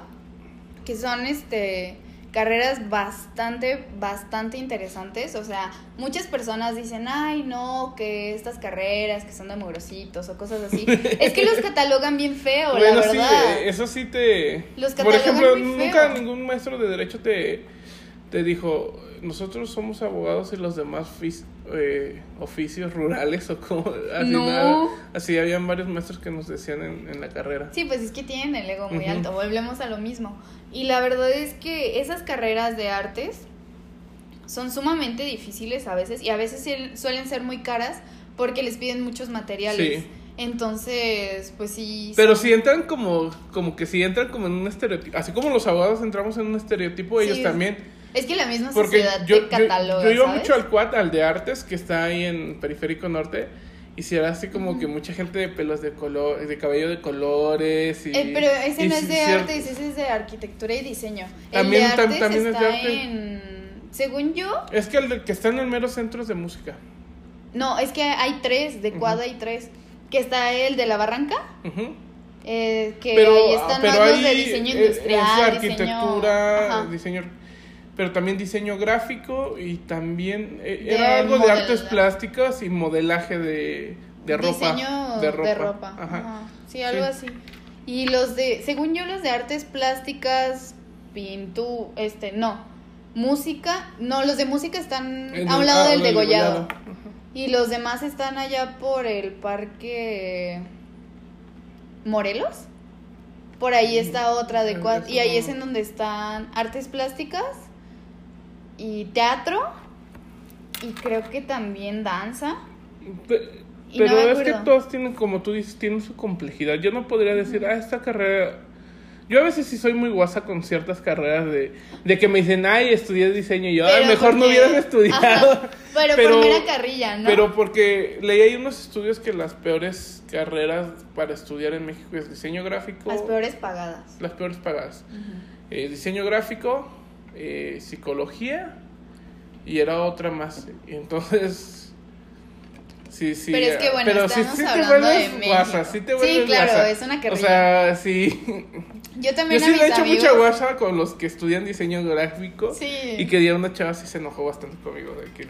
que son este carreras bastante bastante interesantes, o sea, muchas personas dicen, "Ay, no, que estas carreras que son de mugrositos o cosas así." *laughs* es que los catalogan bien feo, la Bueno, sí, verdad. eh, eso sí te... Los Por catalogan ejemplo, muy nunca feo. ningún maestro de derecho te, te dijo, nosotros somos abogados y los demás eh, oficios rurales o como... Así, No. nada. así habían varios maestros que nos decían en, en la carrera. Sí, pues es que tienen el ego muy alto, volvemos a lo mismo. Y la verdad es que esas carreras de artes son sumamente difíciles a veces y a veces suelen ser muy caras porque les piden muchos materiales. Sí. Entonces, pues sí. Pero son- si entran como, como que si entran como en un estereotipo, así como los abogados entramos en un estereotipo, ellos Sí, también. Es que la misma Porque sociedad yo, te yo, cataloga. yo iba ¿sabes? mucho al Quad, al de artes, que está ahí en Periférico Norte, y si era así como que mucha gente de pelos de color, de cabello de colores y... Eh, pero ese y no es de artes, ese es de arquitectura y diseño. También- el de artes también es de está arte. en. Según yo, Es que el de- que está en el mero centro es de música. no, es que hay tres, de Quad hay tres. Que está el de la Barranca, Ujú. Eh, que pero ahí están pero los ahí de diseño industrial, es diseño- arquitectura, Ajá. diseño... Pero también diseño gráfico y también eh, era algo de artes plásticas y modelaje de, de ropa. Diseño de ropa. Ajá. Ajá. Sí, algo Sí. así. Y los de, según yo, los de artes plásticas, pintu, este, no, música, no, los de música están a un lado ah, del degollado. degollado. Y los demás están allá por el parque Morelos. Por ahí está otra de Mm, eso y ahí es en donde están artes plásticas y teatro y creo que también danza. Pe- Y no Pero es que todos tienen, como tú dices, tienen su complejidad. Yo no podría decir, ah, esta carrera... Yo a veces sí soy muy guasa con ciertas carreras de, de que me dicen, ay, estudié diseño. Y yo, ay, Pero mejor no hubieras estudiado. *laughs* Ajá, pero, por mera carrilla, ¿no? Pero porque leí ahí unos estudios que las peores carreras para estudiar en México es diseño gráfico. Las peores pagadas. Las peores pagadas. Eh, diseño gráfico, eh, psicología y era otra más. Y entonces... *laughs* Sí, sí. Pero es que, eh, bueno, pero sí, estamos sí te hablando de vuelves México. guasa, sí te Sí, vuelves claro, guasa. es una O carrilla. sea, sí. Yo *laughs* Yo también sí a le he hecho amigos... mucha guasa con los que estudian diseño gráfico. Sí. Y que día una chava sí se enojó bastante conmigo de que,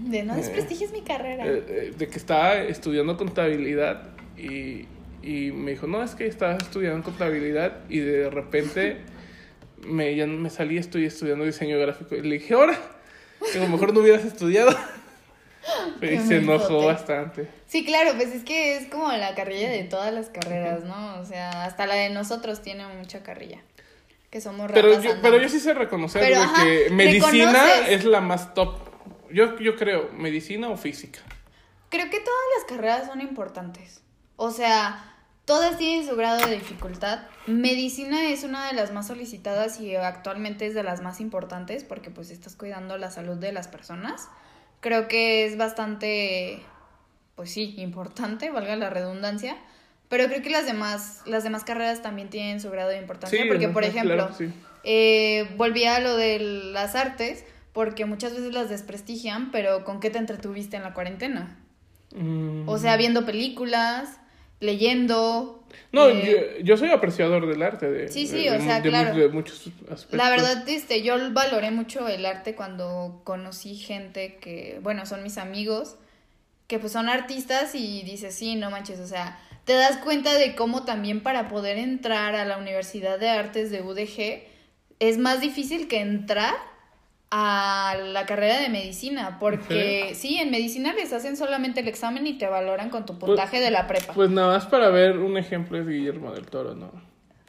De no desprestigies mi carrera. eh, eh, de que estaba estudiando contabilidad y, y me dijo, no, es que estaba estudiando contabilidad y de repente me, ya me salí, estoy estudiando diseño gráfico. Y le dije, ahora, que a lo mejor no hubieras estudiado. *laughs* Pero se enojó mensote. bastante. Sí, claro, pues es que es como la carrilla de todas las carreras, ¿no? O sea, hasta la de nosotros tiene mucha carrilla. Que somos Pero yo, pero yo sí sé reconocer Pero, de ajá, que medicina reconoces. es la más top. Yo, yo creo, medicina o física. Creo que todas las carreras son importantes. O sea, todas tienen su grado de dificultad. Medicina es una de las más solicitadas y actualmente es de las más importantes porque pues estás cuidando la salud de las personas. Creo que es bastante, pues sí, importante, valga la redundancia. Pero creo que las demás, las demás carreras también tienen su grado de importancia. Sí, porque, por ejemplo, claro sí. eh, volví a lo de las artes, porque muchas veces las desprestigian, pero ¿con qué te entretuviste en la cuarentena? Mm. O sea, viendo películas, leyendo. No, eh, yo, yo soy apreciador del arte. De, Sí, sí, de- o de sea, de claro. de muchos aspectos. La verdad, este, yo valoré mucho el arte cuando conocí gente que, bueno, son mis amigos, que pues son artistas y dices, sí, no manches, o sea, te das cuenta de cómo también para poder entrar a la Universidad de Artes de UDG es más difícil que entrar a la carrera de medicina, porque sí, en medicina les hacen solamente el examen y te valoran con tu puntaje de la prepa. Pues nada más para ver un ejemplo es Guillermo del Toro, ¿no?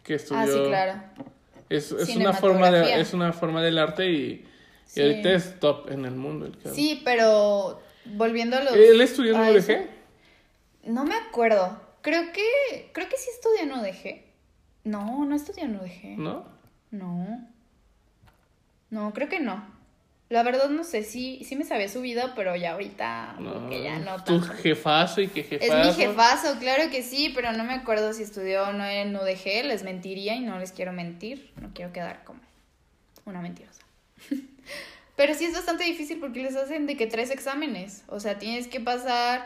Que estudió. ah, sí, claro. Es, es una forma de, es una forma del arte y, y Sí. ahorita es top en el mundo. El. Sí, pero volviendo a los... ¿Él estudió en a UDG? No me acuerdo. Creo que. Creo que sí estudió en UDG. No, no estudió en UDG. ¿No? No. No, creo que no. La verdad no sé, sí, sí me sabía su vida, pero ya ahorita como que ya no Tu tanto. jefazo y que Es jefazo. mi jefazo, claro que sí, pero no me acuerdo si estudió o no en UDG, les mentiría y no les quiero mentir, no quiero quedar como una mentirosa. *laughs* pero sí es bastante difícil porque les hacen de que tres exámenes, o sea, tienes que pasar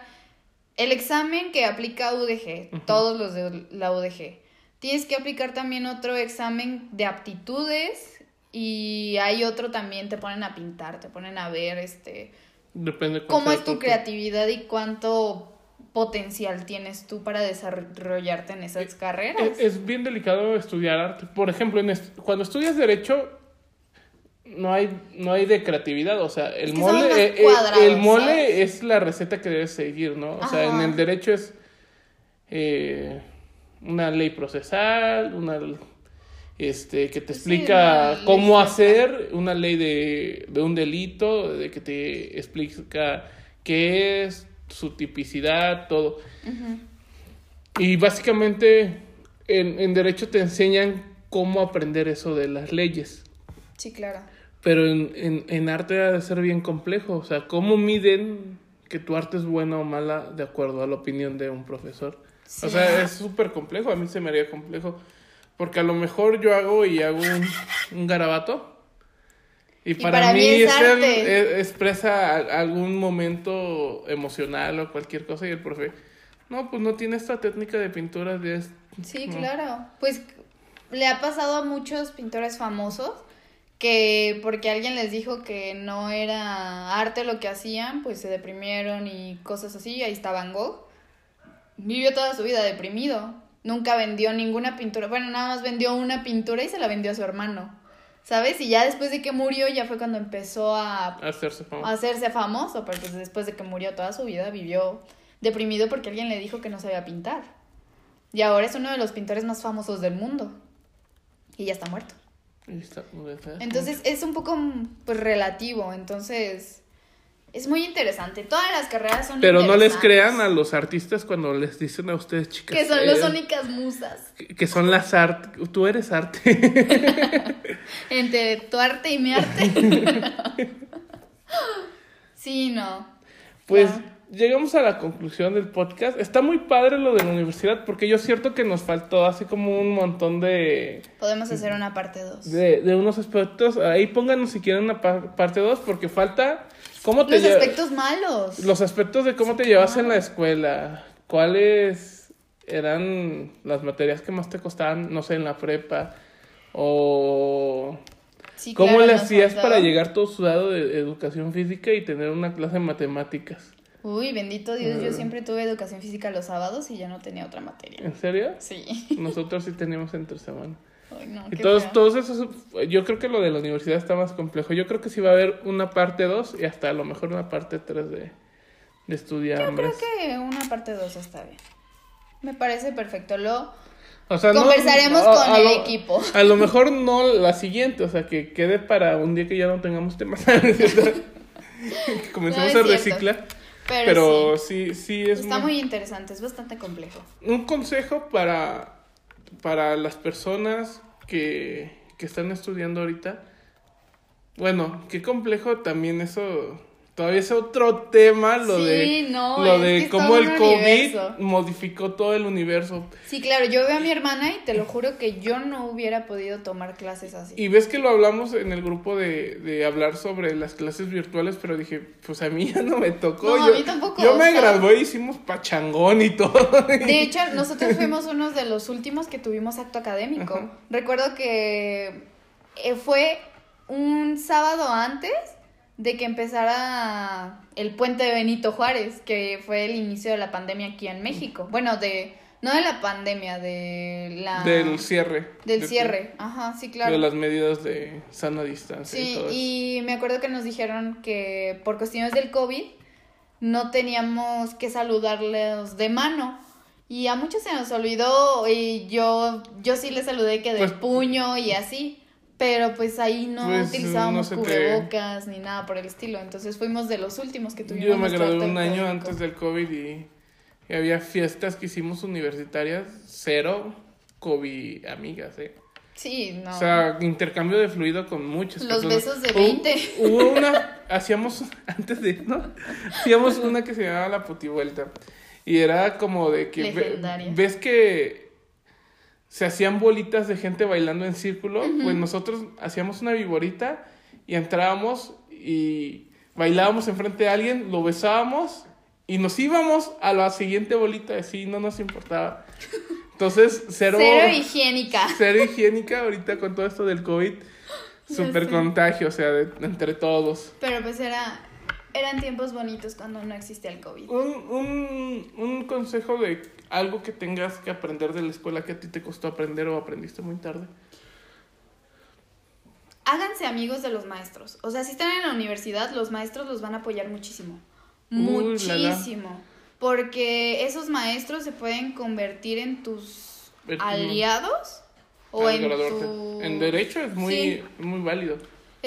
el examen que aplica UDG, todos los de la UDG. Tienes que aplicar también otro examen de aptitudes y hay otro también te ponen a pintar, te ponen a ver este Depende cómo es tu creatividad y cuánto potencial tienes tú para desarrollarte en esas carreras. Es, bien delicado estudiar arte. Por ejemplo, en est- cuando estudias derecho no hay no hay de creatividad, o sea, el Es que son mole eh, eh, el mole ¿sabes? es la receta que debes seguir, ¿no? O sea, en el derecho es eh, una ley procesal, una este que te explica cómo hacer una ley de, de un delito, de que te explica qué es, su tipicidad, todo. Y básicamente en, en derecho te enseñan cómo aprender eso de las leyes. Sí, claro. Pero en, en, en arte ha de ser bien complejo. O sea, ¿cómo miden que tu arte es buena o mala de acuerdo a la opinión de un profesor? Sí. O sea, es súper complejo. A mí se me haría complejo. Porque a lo mejor yo hago y hago un, un garabato. Y, para, para mí, mí es arte. e- expresa algún momento emocional o cualquier cosa. Y el profe, no, pues no tiene esta técnica de pintura de... Sí, no". claro. Pues le ha pasado a muchos pintores famosos que porque alguien les dijo que no era arte lo que hacían, pues se deprimieron y cosas así. Ahí está Van Gogh. Vivió toda su vida deprimido. Nunca vendió ninguna pintura. Bueno, nada más vendió una pintura y se la vendió a su hermano. ¿Sabes? Y ya después de que murió, ya fue cuando empezó a Hacerse famoso. a hacerse famoso, pero pues después de que murió toda su vida vivió deprimido porque alguien le dijo que no sabía pintar. Y ahora es uno de los pintores más famosos del mundo. Y ya está muerto. ¿verdad? Entonces es un poco pues relativo, entonces Es muy interesante. Todas las carreras son Pero no les crean a los artistas cuando les dicen a ustedes, chicas. Que son las eh, únicas musas. que- que son las art. Tú eres arte. *laughs* Entre tu arte y mi arte. *laughs* sí, no. Pues Ya. llegamos a la conclusión del podcast. Está muy padre lo de la universidad porque yo es cierto que nos faltó así como un montón de, Podemos hacer una parte 2. de, de unos aspectos. Ahí pónganos si quieren una pa- parte 2 porque falta cómo te Los aspectos malos. los aspectos de cómo te llevas en la escuela. ¿Cuáles eran las materias que más te costaban, no sé, en la prepa? O Sí, cómo claro, le hacías faltaba. para llegar todo sudado de educación física y tener una clase de matemáticas. Uy, bendito Dios, Mm. yo siempre tuve educación física los sábados y ya no tenía otra materia. ¿En serio? Sí. Nosotros sí teníamos entre semana. Ay, no, todos, esos, yo creo que lo de la universidad está más complejo. Yo creo que sí va a haber una parte 2 y hasta a lo mejor una parte 3 de, de estudiar. Yo creo que una parte 2 está bien. Me parece perfecto. Lo O sea, no- conversaremos con el lo- equipo. A lo mejor no la siguiente, o sea, que quede para un día que ya no tengamos temas. *laughs* que comencemos a reciclar. Pero, Pero sí, sí, sí es está muy- muy interesante, es bastante complejo. un consejo para, para las personas que, que están estudiando ahorita. Bueno, qué complejo también eso. Todavía es otro tema lo Sí, de no, lo de cómo el COVID universo. modificó todo el universo. Sí, claro, yo veo a mi hermana y te lo juro que yo no hubiera podido tomar clases así. Y ves que lo hablamos en el grupo de, de hablar sobre las clases virtuales, pero dije, pues a mí ya no me tocó. No, a yo, mí tampoco, Yo me gradué y hicimos pachangón y todo. De hecho, nosotros fuimos unos de los últimos que tuvimos acto académico. Ajá. Recuerdo que eh, fue un sábado antes de que empezara el puente de Benito Juárez, que fue el inicio de la pandemia aquí en México. Bueno, de no de la pandemia, de la del cierre. del De- cierre. Ajá, sí, claro. De las medidas de sana distancia y Sí, todo eso. y me acuerdo que nos dijeron que por cuestiones del COVID no teníamos que saludarles de mano. Y a muchos se nos olvidó y yo, yo sí les saludé que de Pues- puño y así. Pero pues ahí no Pues, utilizábamos no te- cubrebocas ni nada por el estilo. Entonces fuimos de los últimos que tuvimos. Yo me gradué un año antes del COVID y, y había fiestas que hicimos universitarias, cero COVID amigas, ¿eh? Sí, no. O sea, intercambio de fluido con muchas Los personas. besos de Hubo- 20. *laughs* Hubo una, hacíamos, *laughs* antes de, ¿no? Hacíamos una que se llamaba La Putivuelta. Y era como de que, ve- Legendaria. ves que se hacían bolitas de gente bailando en círculo, pues nosotros hacíamos una viborita y entrábamos y bailábamos enfrente de alguien, lo besábamos y nos íbamos a la siguiente bolita, así no nos importaba. Entonces, cero, Cero higiénica. cero higiénica ahorita con todo esto del COVID. Sé. contagio, o sea, de- entre todos. Pero pues era, eran tiempos bonitos cuando no existía el COVID. Un, un, un consejo de algo que tengas que aprender de la escuela que a ti te costó aprender o aprendiste muy tarde. Háganse amigos de los maestros. O sea, si están en la universidad, los maestros los van a apoyar muchísimo. Uy, la, la. Muchísimo. Porque esos maestros se pueden convertir en tus aliados o en tu... En derecho es muy, Sí. muy válido.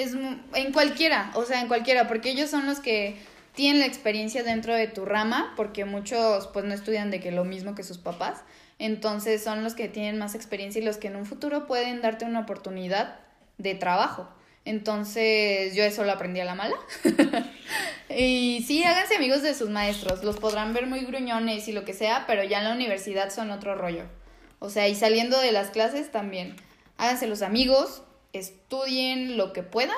Es en cualquiera, o sea, en cualquiera, porque ellos son los que tienen la experiencia dentro de tu rama, porque muchos pues no estudian de que lo mismo que sus papás, entonces son los que tienen más experiencia y los que en un futuro pueden darte una oportunidad de trabajo. Entonces yo eso lo aprendí a la mala. *laughs* y sí, háganse amigos de sus maestros, los podrán ver muy gruñones y lo que sea, pero ya en la universidad son otro rollo. O sea, y saliendo de las clases también. Háganse los amigos, estudien lo que puedan.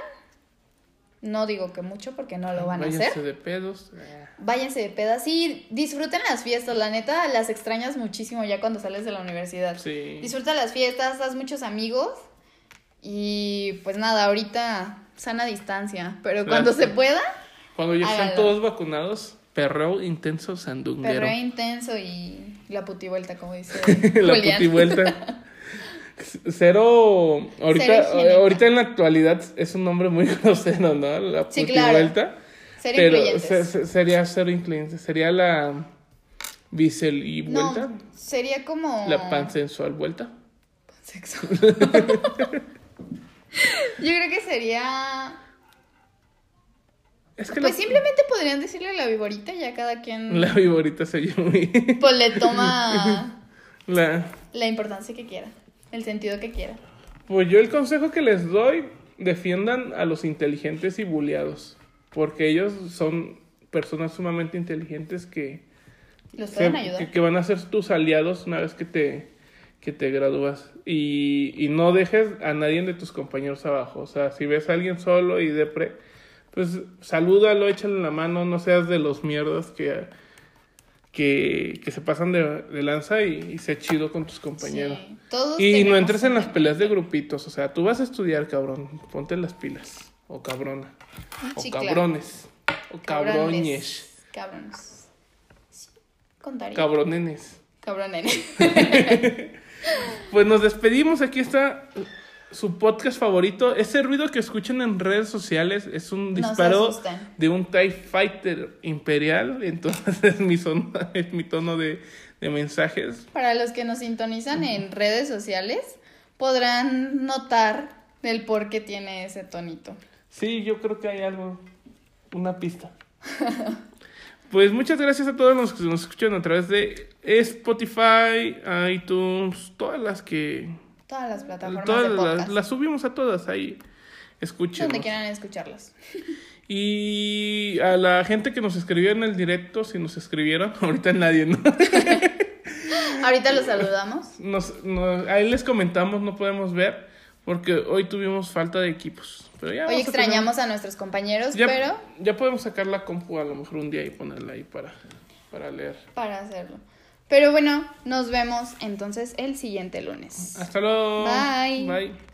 No digo que mucho porque no lo van a Váyanse hacer. de pedos. Ah, Váyanse de pedas y disfruten las fiestas. La neta, las extrañas muchísimo ya cuando sales de la universidad. Sí. Disfruta las fiestas, haz muchos amigos. Y pues nada, ahorita sana distancia. Pero cuando se pueda, Cuando ya están todos vacunados, perreo intenso sandunguero. perreo intenso y la putivuelta, como dice *laughs* la Julián. putivuelta. *laughs* Cero, ahorita, Cero ahorita en la actualidad es un nombre muy *laughs* grosero, ¿no? La Sí, claro. Ser Pero se- se- sería cero incluyente. Sería la bisel y vuelta. No, sería como... La pansensual vuelta. Sexo. Yo creo que sería. Es que Pues la, simplemente podrían decirle la viborita, ya cada quien la viborita se oye muy... pues le toma *laughs* la, la importancia que quiera, el sentido que quiera. pues yo el consejo que les doy, defiendan a los inteligentes y buleados. Porque ellos son personas sumamente inteligentes que, Los pueden ayudar. que, que van a ser tus aliados una vez que te, que te gradúas. Y, y no dejes a nadie de tus compañeros abajo. O sea, si ves a alguien solo y depre, pues salúdalo, échale la mano, no seas de los mierdas que, que, que se pasan de, de lanza y, y sé chido con tus compañeros. Sí, todos Y no entres en las peleas de grupitos. O sea, tú vas a estudiar, cabrón. Ponte las pilas. O cabrona. O Sí, claro. cabrones. O cabroñes. Cabrones. Cabrones. Sí, contaría. Cabronenes. Cabrones. *laughs* *laughs* Pues nos despedimos. Aquí está su podcast favorito. Ese ruido que escuchan en redes sociales es un disparo de un TIE Fighter imperial. *laughs* Entonces es mi, son- es mi tono de, de mensajes. Para los que nos sintonizan en redes sociales, podrán notar el por qué tiene ese tonito. Sí, yo creo que hay algo, una pista. *laughs* Pues muchas gracias a todos los que nos escuchan a través de Spotify, iTunes, todas las que... Todas las plataformas Todas de las, podcast. las subimos a todas ahí. Escuchen. donde quieran escucharlas. *laughs* Y a la gente que nos escribió en el directo, si nos escribieron, *laughs* ahorita nadie, ¿no? *laughs* Ahorita los saludamos. Nos, nos- ahí les comentamos, no podemos ver, porque hoy tuvimos falta de equipos. Pero ya Hoy vamos a tener- extrañamos a nuestros compañeros, ya, pero ya podemos sacar la compu a lo mejor un día y ponerla ahí para, para leer. para hacerlo. Pero bueno, nos vemos entonces el siguiente lunes. Hasta luego. Bye. Bye.